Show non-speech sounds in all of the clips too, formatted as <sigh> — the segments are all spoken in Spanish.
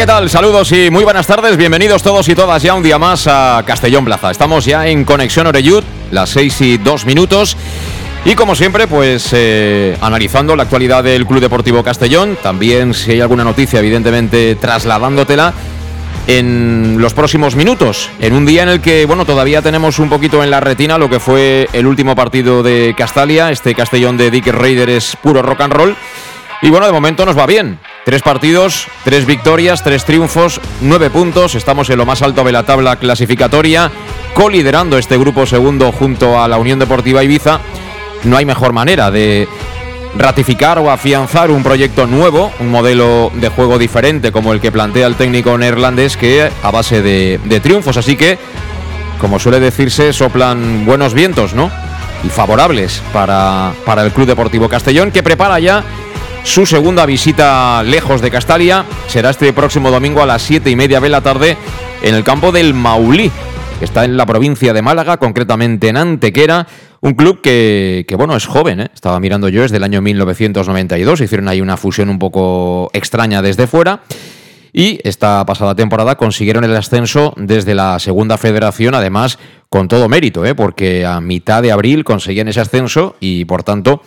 ¿Qué tal? Saludos y muy buenas tardes. Bienvenidos todos y todas ya un día más a Castellón Plaza. Estamos ya en Conexión Oreyud, las 6 y 2 minutos. Y como siempre, pues eh, analizando la actualidad del Club Deportivo Castellón. También, si hay alguna noticia, evidentemente trasladándotela en los próximos minutos. En un día en el que, bueno, todavía tenemos un poquito en la retina lo que fue el último partido de Castalia. Este Castellón de Dick Raider es puro rock and roll. Y bueno, de momento nos va bien. Tres partidos, tres victorias, tres triunfos, nueve puntos. Estamos en lo más alto de la tabla clasificatoria, coliderando este grupo segundo junto a la Unión Deportiva Ibiza. No hay mejor manera de ratificar o afianzar un proyecto nuevo, un modelo de juego diferente como el que plantea el técnico neerlandés que a base de, triunfos. Así que, como suele decirse, soplan buenos vientos, ¿no? Y favorables para, para el Club Deportivo Castellón, que prepara ya su segunda visita lejos de Castalia será este próximo domingo a las 7 y media de la tarde en el campo del Maulí, que está en la provincia de Málaga, concretamente en Antequera. Un club que, que bueno, es joven, ¿eh? estaba mirando yo, es del año 1992, hicieron ahí una fusión un poco extraña desde fuera. Y esta pasada temporada consiguieron el ascenso desde la segunda federación, además con todo mérito, ¿eh? porque a mitad de abril conseguían ese ascenso y por tanto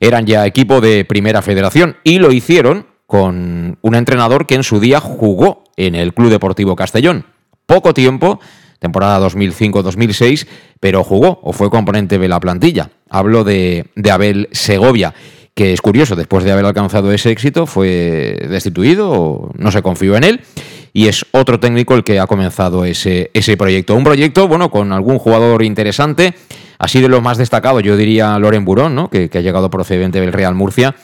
eran ya equipo de primera federación y lo hicieron con un entrenador que en su día jugó en el Club Deportivo Castellón. Poco tiempo, temporada 2005-2006, pero jugó o fue componente de la plantilla. Hablo de, de Abel Segovia que es curioso, después de haber alcanzado ese éxito, fue destituido, no se confió en él, y es otro técnico el que ha comenzado ese, ese proyecto. Un proyecto, bueno, con algún jugador interesante, así de lo más destacado, yo diría Loren Burón, ¿no? que, ha llegado procedente del Real Murcia,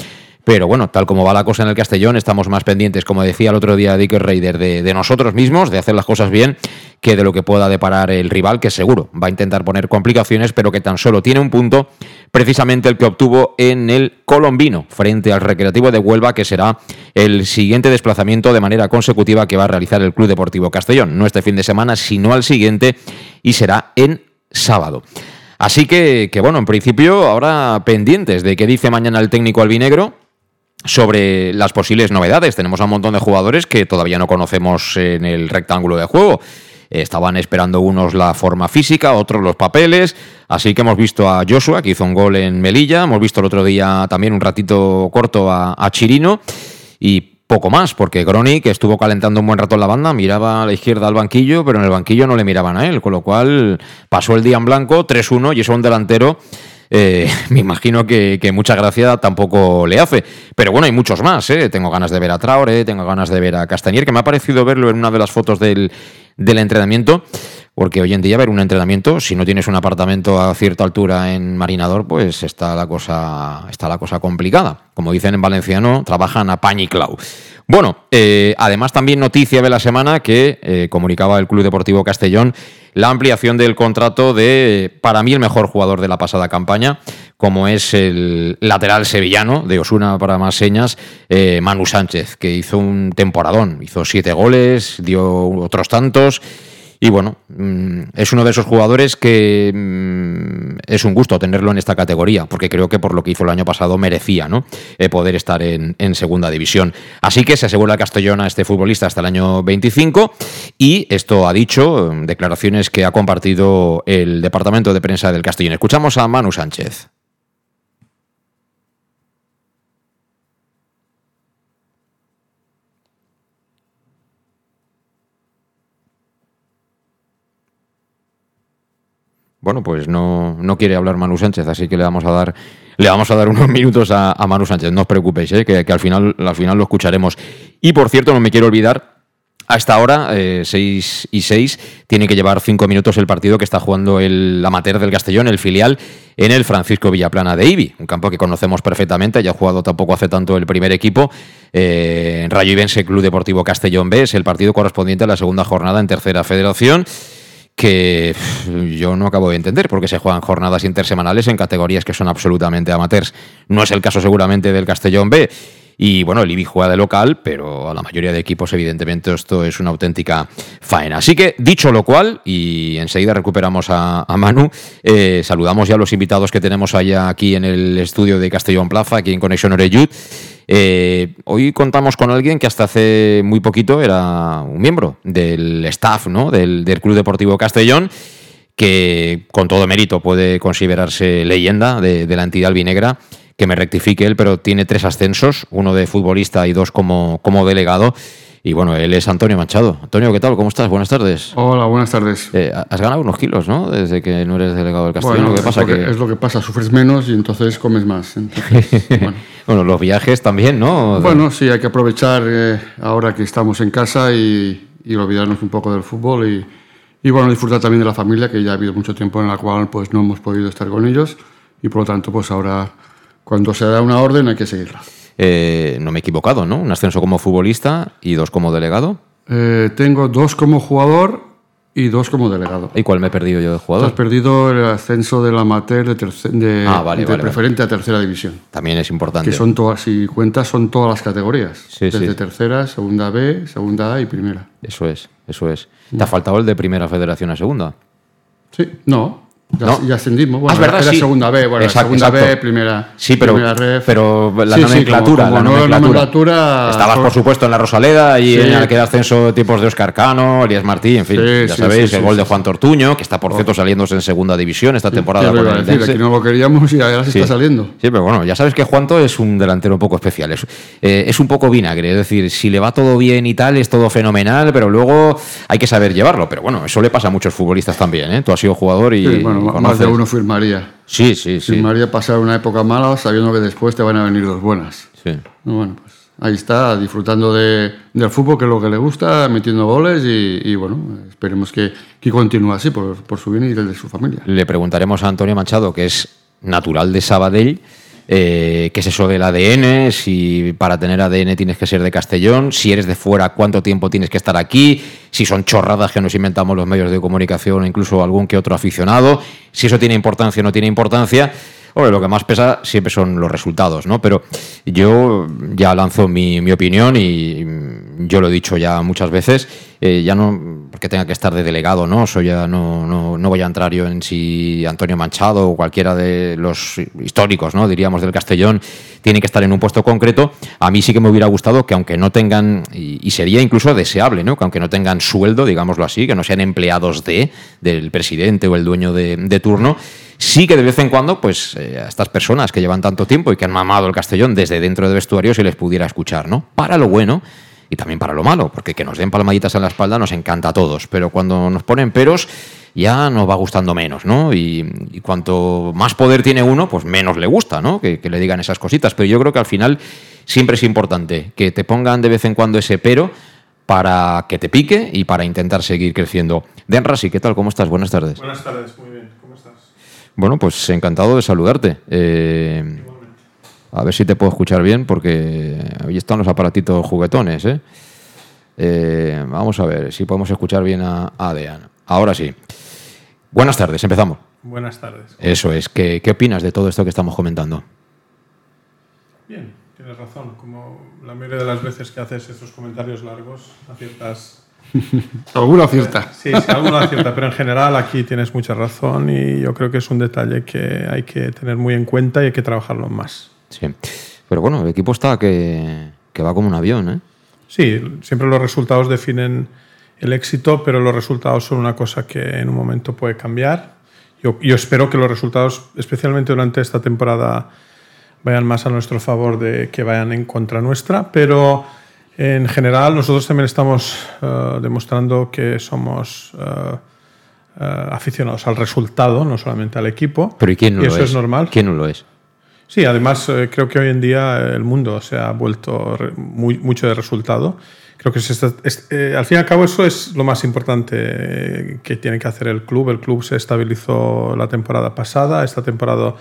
pero bueno, tal como va la cosa en el Castellón, estamos más pendientes, como decía el otro día Dick Raider, de, de, nosotros mismos, de hacer las cosas bien, que de lo que pueda deparar el rival, que seguro va a intentar poner complicaciones, pero que tan solo tiene un punto, precisamente el que obtuvo en el Colombino, frente al Recreativo de Huelva, que será el siguiente desplazamiento de manera consecutiva que va a realizar el Club Deportivo Castellón. No este fin de semana, sino al siguiente, y será en sábado. Así que, que bueno, en principio, ahora pendientes de qué dice mañana el técnico albinegro, sobre las posibles novedades. Tenemos a un montón de jugadores que todavía no conocemos en el rectángulo de juego. Estaban esperando unos la forma física, otros los papeles. Así que hemos visto a Joshua, que hizo un gol en Melilla. Hemos visto el otro día también un ratito corto a, a Chirino. Y poco más, porque Groni, que estuvo calentando un buen rato en la banda, miraba a la izquierda al banquillo, pero en el banquillo no le miraban a él. Con lo cual pasó el día en blanco, 3-1, y eso un delantero eh, <laughs> me imagino que, que, mucha gracia tampoco le hace. Pero bueno, hay muchos más. ¿eh? Tengo ganas de ver a Traore, tengo ganas de ver a Castañer, que me ha parecido verlo en una de las fotos del, del entrenamiento. Porque hoy en día ver un entrenamiento, si no tienes un apartamento a cierta altura en Marinador, pues está la cosa, está la cosa complicada. Como dicen en valenciano, trabajan a pañ y clau. Bueno, eh, además también noticia de la semana que eh, comunicaba el Club Deportivo Castellón la ampliación del contrato de, para mí, el mejor jugador de la pasada campaña, como es el lateral sevillano de Osuna para más señas, eh, Manu Sánchez, que hizo un temporadón, hizo siete goles, dio otros tantos. Y bueno, mm, es uno de esos jugadores que mm, es un gusto tenerlo en esta categoría, porque creo que por lo que hizo el año pasado merecía ¿no? Eh, poder estar en, en, segunda división. Así que se asegura Castellón a este futbolista hasta el año 25 y esto ha dicho declaraciones que ha compartido el Departamento de Prensa del Castellón. Escuchamos a Manu Sánchez. Bueno, pues no, no quiere hablar Manu Sánchez, así que le vamos a dar le vamos a dar <laughs> unos minutos a, Manu Sánchez. No os preocupéis, ¿eh? que, al, final, al final lo escucharemos. Y por cierto, no me quiero olvidar a esta hora, 6 y 6, tiene que llevar 5 minutos el partido que está jugando el amateur del Castellón, el filial, en el Francisco Villaplana de Ibi, un campo que conocemos perfectamente, ya ha jugado tampoco hace tanto el primer equipo. Eh, Rayo Ibense Club Deportivo Castellón B es el partido correspondiente a la segunda jornada en Tercera Federación que yo no acabo de entender porque se juegan jornadas intersemanales en categorías que son absolutamente amateurs. No es el caso seguramente del Castellón B. Y bueno, el IBI juega de local, pero a la mayoría de equipos, evidentemente, esto es una auténtica faena. Así que, dicho lo cual, y enseguida recuperamos a, Manu, eh, saludamos ya a los invitados que tenemos allá aquí en el estudio de Castellón Plaza, aquí en Conexión Oreyud. Eh, hoy contamos con alguien que hasta hace muy poquito era un miembro del staff ¿no? del, Club Deportivo Castellón, que con todo mérito puede considerarse leyenda de, la entidad albinegra, que me rectifique él, pero tiene tres ascensos, uno de futbolista y dos como, como delegado. Y bueno, él es Antonio Machado. Antonio, ¿qué tal? ¿Cómo estás? Buenas tardes. Hola, buenas tardes. Eh, has ganado unos kilos, ¿no? Desde que no eres delegado del Castellón. Bueno, pasa? Es lo que, es lo que pasa, sufres menos y entonces comes más. <laughs> bueno. los viajes también, ¿no? Bueno, sí, hay que aprovechar eh, ahora que estamos en casa y, y, olvidarnos un poco del fútbol y, y, bueno, disfrutar también de la familia, que ya ha habido mucho tiempo en la cual pues no hemos podido estar con ellos y por lo tanto pues ahora cuando se da una orden hay que seguirla. Eh, no me he equivocado, ¿no? Un ascenso como futbolista y dos como delegado. Eh, tengo dos como jugador y dos como delegado. ¿Y cuál me he perdido yo de jugador? has perdido el ascenso del amateur de, de, ah, de preferente a tercera división. También es importante. Que son todas, si cuentas, son todas las categorías. desde tercera, segunda B, segunda A y primera. Eso es, eso es. ¿Te ha faltado el de primera federación a segunda? Sí, no. Ya, ascendimos. Bueno, ah, es era segunda B, bueno, segunda B, primera, sí, pero, Pero la nomenclatura. la nomenclatura, Estabas, por supuesto, en la Rosaleda y en aquel ascenso tipos de Oscar Cano, Elías Martí, en fin, ya sabéis, el gol de Juan Tortuño, que está, por cierto, saliéndose en segunda división esta temporada. Con el decir, aquí no lo queríamos y ahora se está saliendo. Sí, pero bueno, ya sabes que Juanto es un delantero un poco especial. Es, eh, es un poco vinagre, es decir, si le va todo bien y tal, es todo fenomenal, pero luego hay que saber llevarlo. Pero bueno, eso le pasa a muchos futbolistas también. ¿eh? Tú has sido jugador y más de uno firmaría. Sí, sí, sí. Firmaría pasar una época mala sabiendo que después te van a venir dos buenas. Sí. Bueno, pues ahí está, disfrutando de, del fútbol, que es lo que le gusta, metiendo goles y, bueno, esperemos que, que continúe así por, por su bien y el de su familia. Le preguntaremos a Antonio Machado, que es natural de Sabadell, eh, qué es eso del ADN, si para tener ADN tienes que ser de Castellón, si eres de fuera, cuánto tiempo tienes que estar aquí, si son chorradas que nos inventamos los medios de comunicación o incluso algún que otro aficionado, si eso tiene importancia o no tiene importancia. Hombre, lo que más pesa siempre son los resultados, ¿no? Pero yo ya lanzo mi, mi opinión y yo lo he dicho ya muchas veces, eh, ya no porque tenga que estar de delegado, ¿no? Soy ya no, no, no, voy a entrar yo en si Antonio Manchado o cualquiera de los históricos, ¿no? Diríamos del Castellón, tiene que estar en un puesto concreto. A mí sí que me hubiera gustado que aunque no tengan, y, sería incluso deseable, ¿no? Que aunque no tengan sueldo, digámoslo así, que no sean empleados de, del presidente o el dueño de, de turno, sí que de vez en cuando, pues eh, a estas personas que llevan tanto tiempo y que han mamado el Castellón desde dentro de vestuario se les pudiera escuchar, ¿no? Para lo bueno y también para lo malo, porque que nos den palmaditas en la espalda nos encanta a todos, pero cuando nos ponen peros ya nos va gustando menos, ¿no? Y, cuanto más poder tiene uno, pues menos le gusta, ¿no? Que, le digan esas cositas, pero yo creo que al final siempre es importante que te pongan de vez en cuando ese pero para que te pique y para intentar seguir creciendo. Denrasi, ¿qué tal? ¿Cómo estás? Buenas tardes. Buenas tardes, muy bien. Bueno, pues encantado de saludarte. Eh, a ver si te puedo escuchar bien, porque ahí están los aparatitos juguetones. ¿eh? Eh, vamos a ver si podemos escuchar bien a, a Ahora sí. Buenas tardes, empezamos. Buenas tardes. Eso es. ¿Qué, ¿Qué opinas de todo esto que estamos comentando? Bien, tienes razón. Como la mayoría de las veces que haces estos comentarios largos, aciertas <laughs> alguna cierta. Sí, sí, alguna cierta, pero en general aquí tienes mucha razón y yo creo que es un detalle que hay que tener muy en cuenta y hay que trabajarlo más. Sí, pero bueno, el equipo está que, que va como un avión, ¿eh? Sí, siempre los resultados definen el éxito, pero los resultados son una cosa que en un momento puede cambiar. Yo, yo espero que los resultados, especialmente durante esta temporada, vayan más a nuestro favor de que vayan en contra nuestra, pero en general, nosotros también estamos eh, demostrando que somos eh, eh, aficionados al resultado, no solamente al equipo. Pero ¿y quién no lo eso es? es normal. ¿Quién no lo es? Sí, además eh, creo que hoy en día el mundo se ha vuelto muy, mucho de resultado. Creo que es- eh, al fin y al cabo eso es lo más importante eh, que tiene que hacer el club. El club se estabilizó la temporada pasada, esta temporada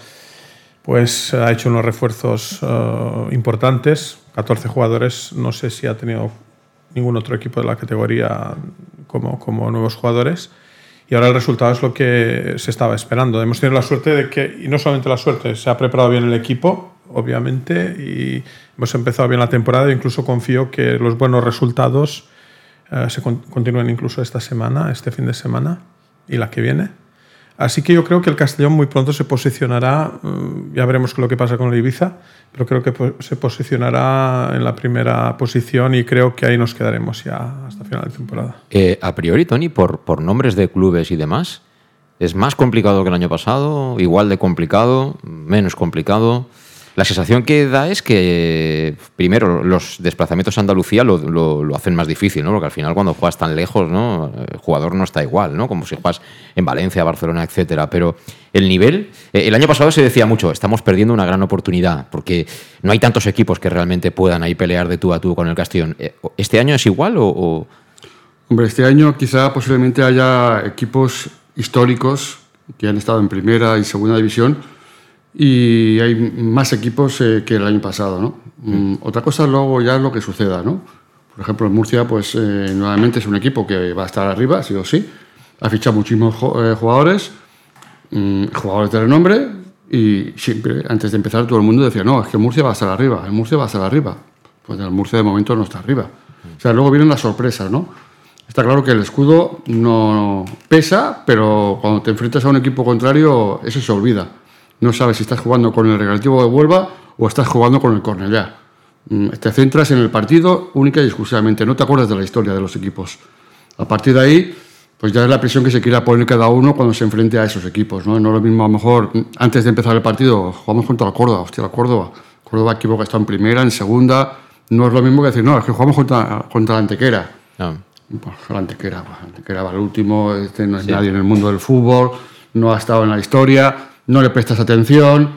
pues ha hecho unos refuerzos eh, importantes, 14 jugadores, no sé si ha tenido ningún otro equipo de la categoría como, como nuevos jugadores. Y ahora el resultado es lo que se estaba esperando. Hemos tenido la suerte de que, y no solamente la suerte, se ha preparado bien el equipo, obviamente, y hemos empezado bien la temporada. Incluso confío que los buenos resultados eh, se con- continúen incluso esta semana, este fin de semana y la que viene. Así que yo creo que el Castellón muy pronto se posicionará, mm, ya veremos lo que pasa con el Ibiza, pero creo que se posicionará en la primera posición y creo que ahí nos quedaremos ya hasta final de temporada. Eh, a priori, Tony, por, por nombres de clubes y demás, ¿es más complicado que el año pasado? ¿Igual de complicado? ¿Menos complicado? La sensación que da es que, primero, los desplazamientos a Andalucía lo, hacen más difícil, ¿no? Porque al final cuando juegas tan lejos, ¿no? El jugador no está igual, ¿no? Como si juegas en Valencia, Barcelona, etcétera. Pero el nivel, eh, el año pasado se decía mucho, estamos perdiendo una gran oportunidad, porque no hay tantos equipos que realmente puedan ahí pelear de tú a tú con el Castellón. Eh, ¿Este año es igual o...? o- Hombre, este año quizá posiblemente haya equipos históricos que han estado en primera y segunda división y hay más equipos eh, que el año pasado, ¿no? Mm, Otra cosa luego ya es lo que suceda, ¿no? Por ejemplo, en Murcia, pues eh, nuevamente es un equipo que va a estar arriba, sí o sí. Ha fichado muchísimos eh, jugadores, mm, jugadores de renombre y siempre, antes de empezar, todo el mundo decía, no, es que Murcia va a estar arriba, el Murcia va a estar arriba. Pues el Murcia de momento no está arriba. O sea, luego vienen las sorpresas, ¿no? Está claro que el escudo no pesa, pero cuando te enfrentas a un equipo contrario, eso se olvida. No sabes si estás jugando con el Recreativo de Huelva o estás jugando con el Cornellá. Mm, Te centras en el partido única y exclusivamente, no te acuerdas de la historia de los equipos. A partir de ahí, pues ya es la presión que se quiera poner cada uno cuando se enfrente a esos equipos. No, no es lo mismo, a lo mejor, mm, antes de empezar el partido, jugamos contra el Córdoba, hostia, el Córdoba. Córdoba, equipo que está en primera, en segunda. No es lo mismo que decir, no, es que jugamos contra, contra la Antequera. no. Pues la Antequera, pues, la Antequera va al último, este no es nadie en el mundo del fútbol, no ha estado en la historia, no le prestas atención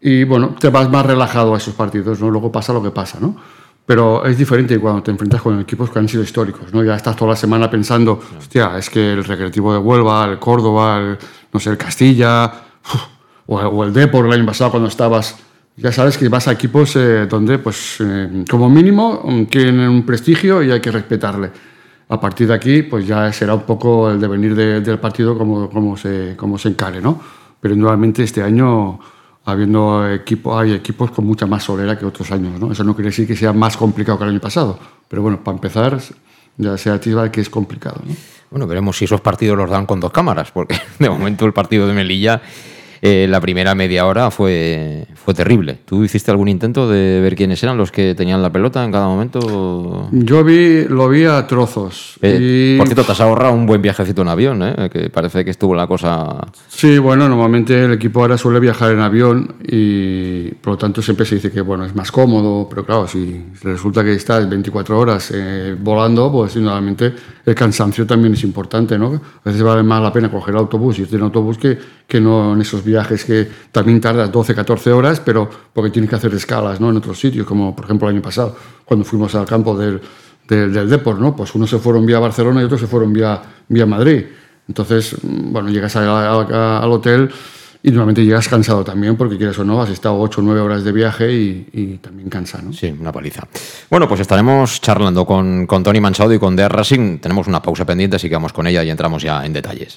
y bueno, te vas más relajado a esos partidos, ¿no? Luego pasa lo que pasa, ¿no? Pero es diferente cuando te enfrentas con equipos que han sido históricos, ¿no? Ya estás toda la semana pensando, hostia, es que el Recreativo de Huelva, el Córdoba, el, no sé, el Castilla, uf, o, o el Depor el año pasado cuando estabas ya sabes que vas a equipos eh, donde, pues, eh, como mínimo, mm, tienen un prestigio y hay que respetarle. A partir de aquí, pues ya será un poco el devenir de- del partido como, como, se, como se encare, ¿no? Pero nuevamente este año, habiendo equipo, hay equipos con mucha más solera que otros años, ¿no? Eso no quiere decir que sea más complicado que el año pasado, pero bueno, para empezar, ya se ativa que es complicado, ¿no? Bueno, veremos si esos partidos los dan con dos cámaras, porque <laughs> de momento el partido de Melilla, eh, la primera media hora fue, fue terrible. ¿Tú hiciste algún intento de ver quiénes eran los que tenían la pelota en cada momento? Yo vi, lo vi a trozos. Eh, y- Por cierto, te has ahorrado un buen viajecito en avión, ¿eh? que parece que estuvo la cosa... Sí, bueno, normalmente el equipo ahora suele viajar en avión y por lo tanto siempre se dice que bueno, es más cómodo, pero claro, si resulta que estás 24 horas eh, volando, pues normalmente el cansancio también es importante, ¿no? A veces vale más la pena coger el autobús y en autobús que, que no en esos viajes que también tardas 12, 14 horas, pero porque tienes que hacer escalas, ¿no? En otros sitios, como por ejemplo el año pasado, cuando fuimos al campo del, del, Depor, ¿no? Pues unos se fueron vía Barcelona y otros se fueron vía, Madrid. Entonces, mm, bueno, llegas al hotel y normalmente llegas cansado también, porque quieres o no, has estado 8 o 9 horas de viaje y, también cansa, ¿no? Sí, una paliza. Bueno, pues estaremos charlando con, con Tony Manchado y con Dea Racing. Tenemos una pausa pendiente, así que vamos con ella y entramos ya en detalles.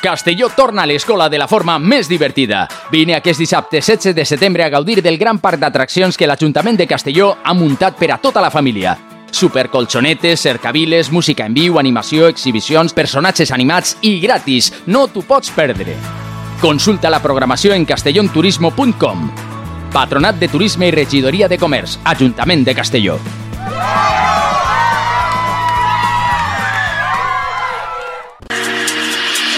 Castelló torna a l'escola de la forma més divertida. Vine aquest dissabte 16 de setembre a gaudir del gran parc d'atraccions que l'Ajuntament de Castelló ha muntat per a tota la família. Supercolxonetes, cercaviles, música en viu, animació, exhibicions, personatges animats i gratis. No t'ho pots perdre. Consulta la programació en castellonturismo.com. Patronat de Turisme i Regidoria de Comerç, Ajuntament de Castelló.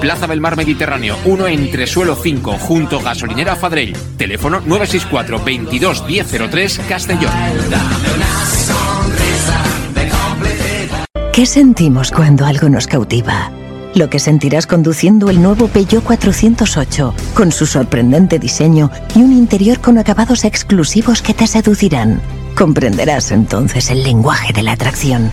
Plaza del Mar Mediterráneo, 1 entre suelo 5, junto gasolinera Fadrell. Teléfono 964 22 1003 Castellón. ¿Qué sentimos cuando algo nos cautiva? Lo que sentirás conduciendo el nuevo Peugeot 408, con su sorprendente diseño y un interior con acabados exclusivos que te seducirán. Comprenderás entonces el lenguaje de la atracción.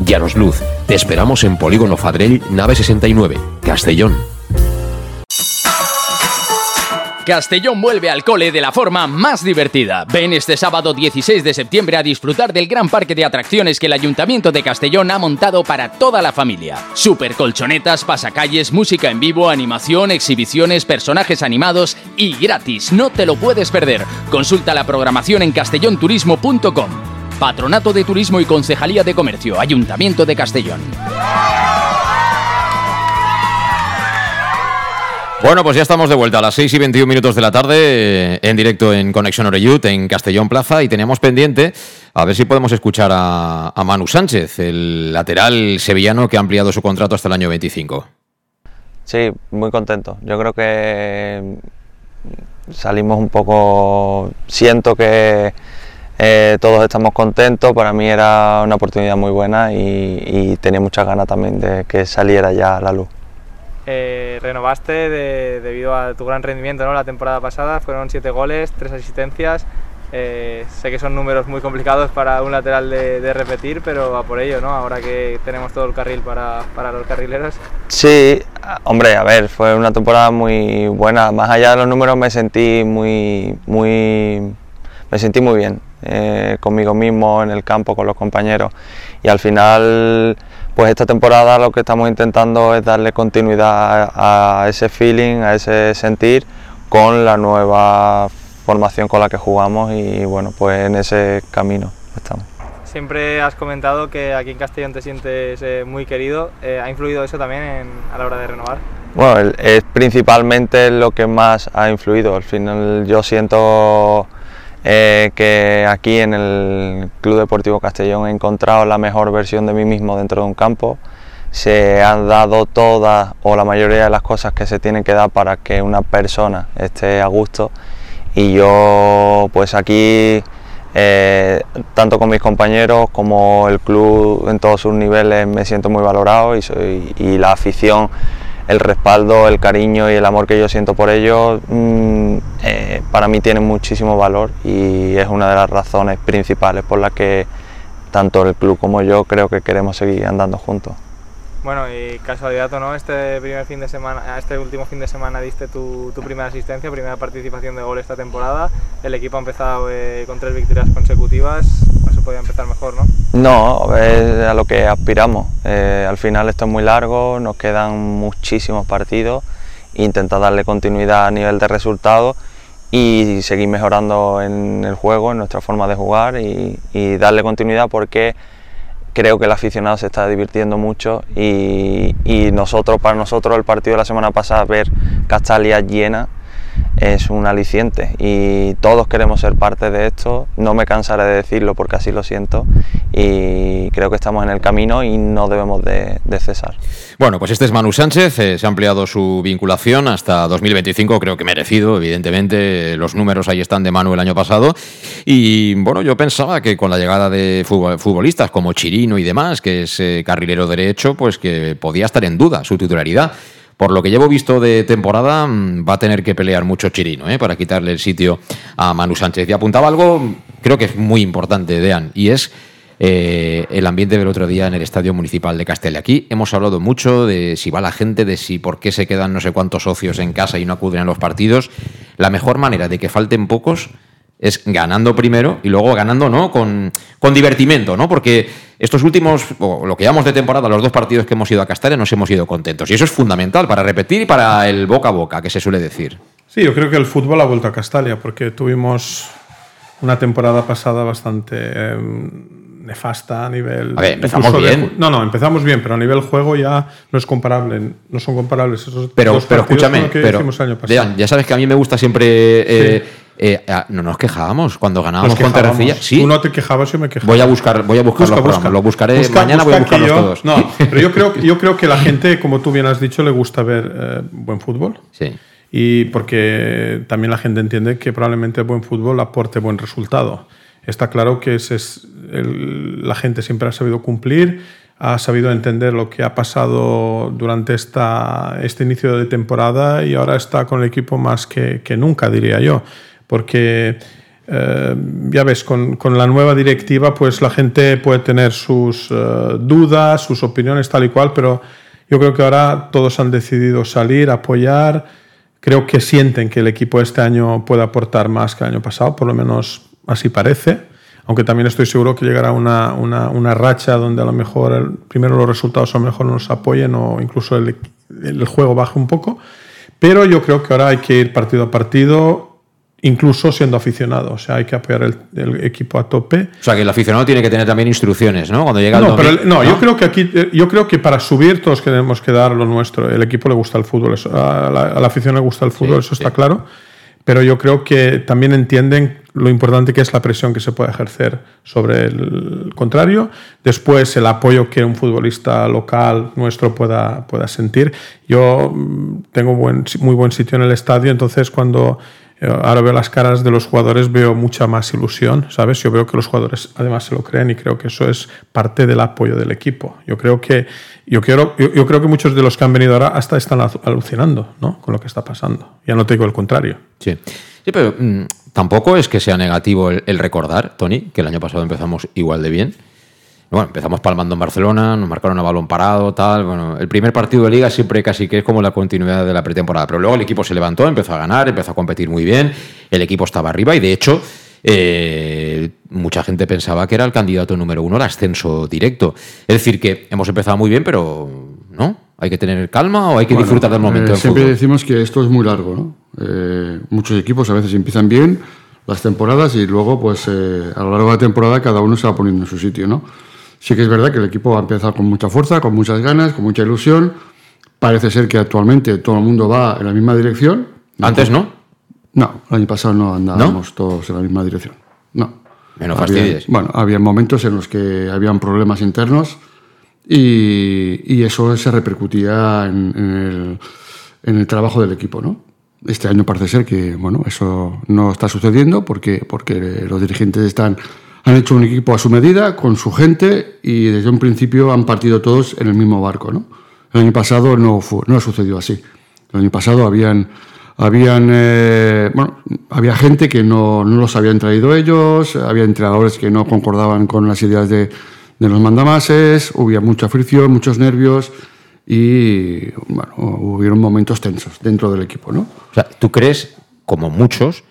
Llanos Luz, te esperamos en Polígono Fadrell, nave 69, Castellón. Castellón vuelve al cole de la forma más divertida. Ven este sábado 16 de septiembre a disfrutar del gran parque de atracciones que el Ayuntamiento de Castellón ha montado para toda la familia. Super colchonetas, pasacalles, música en vivo, animación, exhibiciones, personajes animados y gratis. No te lo puedes perder. Consulta la programación en castellonturismo.com. Patronato de Turismo y Concejalía de Comercio, Ayuntamiento de Castellón. Bueno, pues ya estamos de vuelta a las 6 y 21 minutos de la tarde eh, en directo en Conexión Oreyut en Castellón Plaza y teníamos pendiente a ver si podemos escuchar a, a Manu Sánchez, el lateral sevillano que ha ampliado su contrato hasta el año 25. sí, muy contento. Yo creo que salimos un poco, siento que eh, todos estamos contentos, para mí era una oportunidad muy buena y, tenía muchas ganas también de que saliera ya a la luz. Eh, renovaste debido a tu gran rendimiento ¿no? la temporada pasada, fueron siete goles, tres asistencias. Eh, sé que son números muy complicados para un lateral de, repetir, pero a por ello, ¿no? Ahora que tenemos todo el carril para, para, los carrileros. Sí, hombre, a ver, fue una temporada muy buena. Más allá de los números me sentí muy, muy, me sentí muy bien. Eh, conmigo mismo, en el campo, con los compañeros. Y al final, pues esta temporada lo que estamos intentando es darle continuidad a, ese feeling, a ese sentir, con la nueva formación con la que jugamos y bueno, pues en ese camino estamos. Siempre has comentado que aquí en Castellón te sientes eh, muy querido. Eh, ¿Ha influido eso también a la hora de renovar? Bueno, es principalmente lo que más ha influido. Al final yo siento eh, que aquí en el Club Deportivo Castellón he encontrado la mejor versión de mí mismo dentro de un campo. Se han dado todas o la mayoría de las cosas que se tienen que dar para que una persona esté a gusto y yo pues aquí eh, tanto con mis compañeros como el club en todos sus niveles me siento muy valorado y, soy, y la afición el respaldo, el cariño y el amor que yo siento por ellos mm, eh, para mí tienen muchísimo valor y es una de las razones principales por las que tanto el club como yo creo que queremos seguir andando juntos. Bueno, y casualidad o no, este primer fin de semana, este último fin de semana diste tu, primera asistencia, primera participación de gol esta temporada. El equipo ha empezado eh, con tres victorias consecutivas, no podía empezar mejor, ¿no? No, es a lo que aspiramos. Eh, al final esto es muy largo, nos quedan muchísimos partidos, intentar darle continuidad a nivel de resultados y seguir mejorando en el juego, en nuestra forma de jugar y darle continuidad porque creo que el aficionado se está divirtiendo mucho y, nosotros, para nosotros el partido de la semana pasada, ver Castalia llena es un aliciente y todos queremos ser parte de esto, no me cansaré de decirlo porque así lo siento y creo que estamos en el camino y no debemos de, cesar. Bueno, pues este es Manu Sánchez, eh, se ha ampliado su vinculación hasta 2025, creo que merecido, evidentemente. Los números ahí están de Manu el año pasado. Y bueno, yo pensaba que con la llegada de futbolistas como Chirino y demás, que es eh, carrilero derecho, pues que podía estar en duda su titularidad por lo que llevo visto de temporada, mm, va a tener que pelear mucho Chirino ¿eh? para quitarle el sitio a Manu Sánchez. Y apuntaba algo, creo que es muy importante, Dean, y es eh, el ambiente del otro día en el Estadio Municipal de Castella. Aquí hemos hablado mucho de si va la gente, de si por qué se quedan no sé cuántos socios en casa y no acuden a los partidos. La mejor manera de que falten pocos es ganando primero y luego ganando no con, con divertimento, ¿no? Porque estos últimos, o lo que llamamos de temporada, los dos partidos que hemos ido a Castalia, nos hemos ido contentos. Y eso es fundamental para repetir y para el boca a boca, que se suele decir. Sí, yo creo que el fútbol ha vuelto a Castalia, porque tuvimos una temporada pasada bastante em, nefasta a nivel. A ver, empezamos bien. no, no, empezamos bien, pero a nivel juego ya no es comparable. No son comparables esos pero, dos pero escúchame, pero, ya sabes que a mí me gusta siempre. Eh, eh, ah, no nos quejábamos cuando ganábamos con Terrecilla. Sí. Tú no te quejabas, yo me quejaba. Voy a buscar, voy a buscar los Lo buscaré mañana, voy a buscarlos todos. No, <laughs> pero yo creo, yo creo que la gente, como tú bien has dicho, le gusta ver eh, buen fútbol. Sí. Y porque también la gente entiende que probablemente el buen fútbol aporte buen resultado. Está claro que ese es la gente siempre ha sabido cumplir, ha sabido entender lo que ha pasado durante esta, este inicio de temporada y ahora está con el equipo más que, que nunca, diría yo porque eh, ya ves, con, con, la nueva directiva, pues la gente puede tener sus eh, dudas, sus opiniones tal y cual, pero yo creo que ahora todos han decidido salir, apoyar. Creo que sienten que el equipo este año puede aportar más que el año pasado, por lo menos así parece. Aunque también estoy seguro que llegará una, una, una racha donde a lo mejor primero los resultados a lo mejor nos apoyen o incluso el, el juego baje un poco. Pero yo creo que ahora hay que ir partido a partido incluso siendo aficionado. O sea, hay que apoyar el, equipo a tope. O sea, que el aficionado tiene que tener también instrucciones, ¿no? Cuando llega no, pero no, yo creo que aquí, eh, yo creo que para subir todos tenemos que dar lo nuestro. El equipo le gusta el fútbol, a, la, afición le gusta el fútbol, eso está claro. Pero yo creo que también entienden lo importante que es la presión que se puede ejercer sobre el contrario, después el apoyo que un futbolista local nuestro pueda, pueda sentir. Yo mm, tengo buen, muy buen sitio en el estadio, entonces cuando ahora veo las caras de los jugadores, veo mucha más ilusión, ¿sabes? Yo veo que los jugadores además se lo creen y creo que eso es parte del apoyo del equipo. Yo creo que, yo quiero, yo, creo que muchos de los que han venido ahora hasta están alucinando, ¿no? Con lo que está pasando. Ya no te digo el contrario. Sí. Sí, pero mm, tampoco es que sea negativo el recordar, Tony, que el año pasado empezamos igual de bien bueno, empezamos palmando en Barcelona, nos marcaron a balón parado, tal. Bueno, el primer partido de liga siempre casi que es como la continuidad de la pretemporada. Pero luego el equipo se levantó, empezó a ganar, empezó a competir muy bien. El equipo estaba arriba y de hecho, eh, mucha gente pensaba que era el candidato número uno al ascenso directo. Es decir, que hemos empezado muy bien, pero no. Hay que tener calma o hay que disfrutar del momento. Eh, siempre decimos que esto es muy largo, ¿no? Eh, muchos equipos a veces empiezan bien las temporadas y luego, pues a lo largo de la temporada, cada uno se va poniendo en su sitio, ¿no? Sí que es verdad que el equipo va a empezar con mucha fuerza, con muchas ganas, con mucha ilusión. Parece ser que actualmente todo el mundo va en la misma dirección. ¿Antes no? No, el año pasado no andábamos todos en la misma dirección. No. Menos fastidies. Bueno, había momentos en los que habían problemas internos y, eso se repercutía en, el, trabajo del equipo, ¿no? Este año parece ser que, bueno, eso no está sucediendo porque, porque los dirigentes están han hecho un equipo a su medida, con su gente, y desde un principio han partido todos en el mismo barco. ¿no? El año pasado no, fue, no sucedido así. El año pasado habían, habían, eh, bueno, había gente que no, no, los habían traído ellos, había entrenadores que no concordaban con las ideas de, de los mandamases, hubo mucha fricción, muchos nervios y bueno, hubieron momentos tensos dentro del equipo. ¿no? ¿tú crees, como muchos,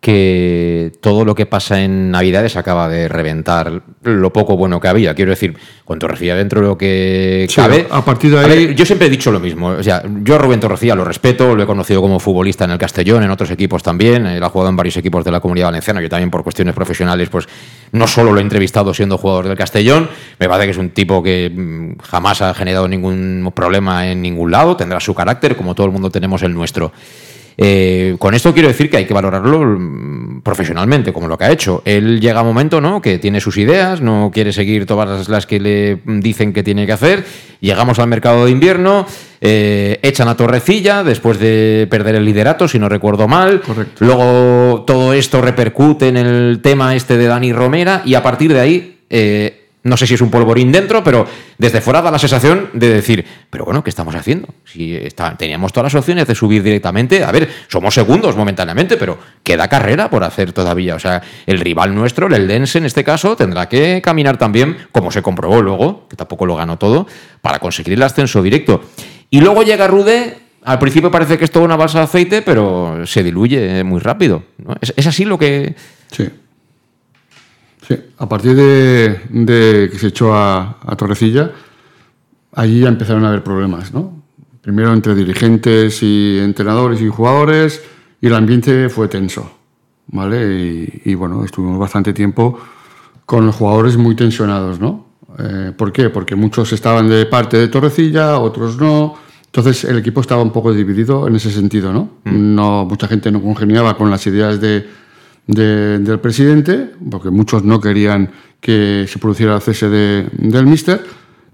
que todo lo que pasa en Navidades acaba de reventar lo poco bueno que había. Quiero decir, cuando Torrecilla dentro de lo que cabe. A partir de ahí. yo siempre he dicho lo mismo. O sea, yo a Rubén Torrecilla lo respeto, lo he conocido como futbolista en el Castellón, en otros equipos también. Él ha jugado en varios equipos de la comunidad valenciana. Yo también, por cuestiones profesionales, pues no solo lo he entrevistado siendo jugador del Castellón. Me parece que es un tipo que mm, jamás ha generado ningún problema en ningún lado. Tendrá su carácter, como todo el mundo tenemos el nuestro. Eh, con esto quiero decir que hay que valorarlo mm, profesionalmente, como lo que ha hecho. Él llega a un momento ¿no? que tiene sus ideas, no quiere seguir todas las que le dicen que tiene que hacer. Llegamos al mercado de invierno, eh, echan a Torrecilla después de perder el liderato, si no recuerdo mal. Luego todo esto repercute en el tema este de Dani Romera y a partir de ahí eh, no sé si es un polvorín dentro, pero desde fuera da la sensación de decir, pero bueno, ¿qué estamos haciendo? Si teníamos todas las opciones de subir directamente, a ver, somos segundos momentáneamente, pero queda carrera por hacer todavía. O sea, el rival nuestro, el Eldense en este caso, tendrá que caminar también, como se comprobó luego, que tampoco lo ganó todo, para conseguir el ascenso directo. Y luego llega Rude, al principio parece que es toda una balsa de aceite, pero se diluye muy rápido. ¿Es, ¿Es así lo que... Sí a partir de, que se echó a, Torrecilla, allí ya empezaron a haber problemas, ¿no? Primero entre dirigentes y entrenadores y jugadores, y el ambiente fue tenso, ¿vale? Y, bueno, estuvimos bastante tiempo con los jugadores muy tensionados, ¿no? Eh, ¿Por qué? Porque muchos estaban de parte de Torrecilla, otros no. Entonces el equipo estaba un poco dividido en ese sentido, ¿no? Mm. no mucha gente no congeniaba con las ideas de, del presidente, porque muchos no querían que se produciera el cese del míster,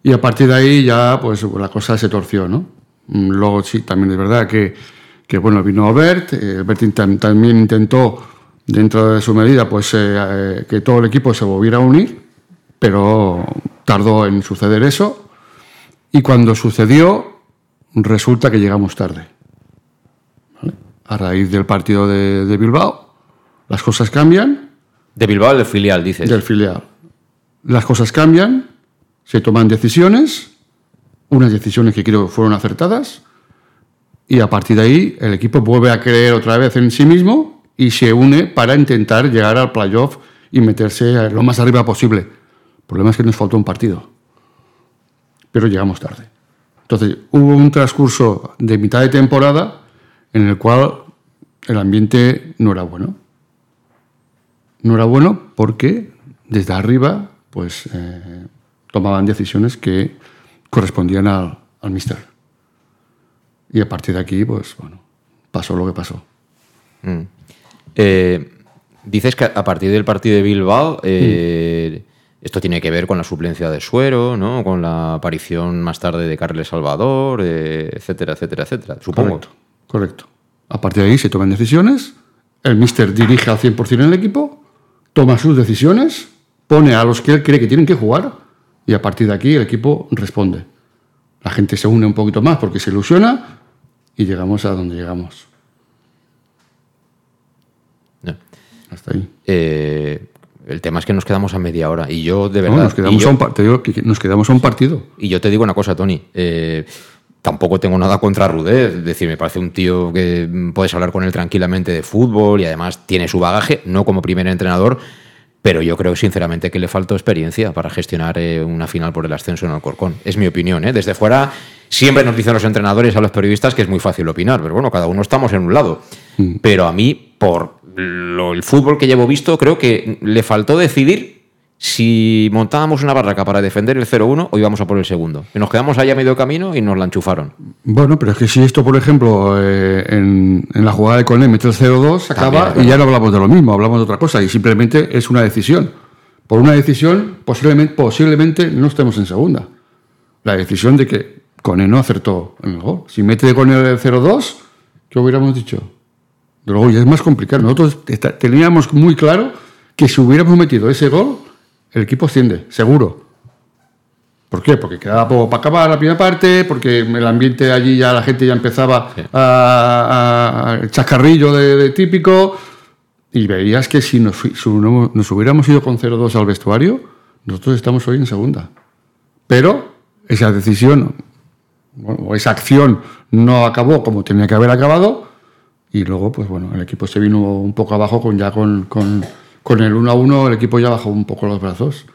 y a partir de ahí ya pues la cosa se torció, ¿no? Mm, luego sí, también es verdad que, que bueno, vino Bert, eh, Bert también intentó, dentro de su medida, pues eh, eh, que todo el equipo se volviera a unir, pero tardó en suceder eso, y cuando sucedió, resulta que llegamos tarde. A raíz del partido de Bilbao, las cosas cambian. De Bilbao del filial, dices. Del filial. Las cosas cambian, se toman decisiones, unas decisiones que creo fueron acertadas, y a partir de ahí el equipo vuelve a creer otra vez en sí mismo y se une para intentar llegar al playoff y meterse lo más arriba posible. El problema es que nos faltó un partido, pero llegamos tarde. Entonces hubo un transcurso de mitad de temporada en el cual el ambiente no era bueno no era bueno porque desde arriba pues eh, tomaban decisiones que correspondían al, al mister. Y a partir de aquí, pues bueno, pasó lo que pasó. Mm. Eh, Dices que a partir del partido de Bilbao, eh, esto tiene que ver con la suplencia de Suero, ¿no? Con la aparición más tarde de Carles Salvador, eh, etcétera, etcétera, etcétera. Supongo. Correcto, correcto. A partir de ahí se toman decisiones, el míster dirige al 100% en el equipo, toma sus decisiones, pone a los que él cree que tienen que jugar y a partir de aquí el equipo responde. La gente se une un poquito más porque se ilusiona y llegamos a donde llegamos. Hasta ahí. Eh, el tema es que nos quedamos a media hora y yo de No, verdad. nos, quedamos yo- a un, par- te digo que nos quedamos a un partido. Y yo te digo una cosa, Tony. eh, tampoco tengo nada contra Rudez. Es decir, me parece un tío que mm, puedes hablar con él tranquilamente de fútbol y además tiene su bagaje, no como primer entrenador. Pero yo creo sinceramente que le faltó experiencia para gestionar eh, una final por el ascenso en Alcorcón. Es mi opinión. ¿eh? Desde fuera siempre nos dicen los entrenadores a los periodistas que es muy fácil opinar. Pero bueno, cada uno estamos en un lado. Pero a mí, por lo- el fútbol que llevo visto, creo que le faltó decidir si montábamos una barraca para defender el 0-1 o íbamos a por el segundo. Y nos quedamos ahí a medio camino y nos la enchufaron. Bueno, pero es que si esto, por ejemplo, eh, en, en la jugada de Coné mete el 0-2, se acaba y ya no hablamos de lo mismo, hablamos de otra cosa y simplemente es una decisión. Por una decisión, posiblemente, posiblemente no estemos en segunda. La decisión de que Coné no acertó en el gol. Si mete Coné el 0-2, ¿qué hubiéramos dicho? Luego ya es más complicado. Nosotros teníamos muy claro que si hubiéramos metido ese gol, el equipo asciende, seguro. ¿Por qué? Porque quedaba poco para acabar la primera parte, porque el ambiente allí ya la gente ya empezaba a, a- a- chascarrillo de, de típico. Y veías que si nos, si hubiéramos ido con 0-2 al vestuario, nosotros estamos hoy en segunda. Pero esa decisión, bueno, o esa acción no acabó como tenía que haber acabado. Y luego, pues bueno, el equipo se vino un poco abajo con ya con, con, con el 1 a 1, el equipo ya bajó un poco los brazos.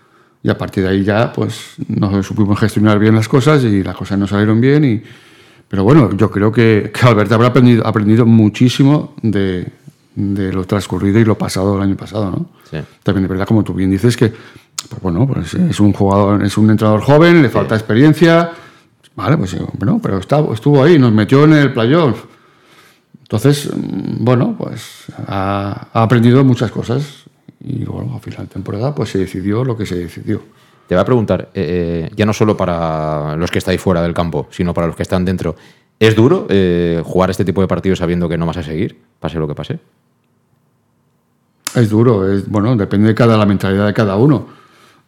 Y a partir de ahí ya, pues, no supimos gestionar bien las cosas y las cosas no salieron bien. Y, pero bueno, yo creo que, que Alberto habrá aprendido, aprendido muchísimo de, de lo transcurrido y lo pasado el año pasado, ¿no? Sí. También es verdad, como tú bien dices, que, pues bueno, pues es un jugador, es un entrenador joven, le falta experiencia. Vale, pues bueno, pero está- estuvo ahí, nos metió en el playoff. Entonces, mm, bueno, pues ha, ha aprendido muchas cosas y bueno, a final de temporada pues se decidió lo que se decidió. Te voy a preguntar, eh, eh, ya no solo para los que estáis fuera del campo, sino para los que están dentro. ¿Es duro eh, jugar este tipo de partidos sabiendo que no vas a seguir, pase lo que pase? Es duro, es, bueno, depende de cada, la mentalidad de cada uno.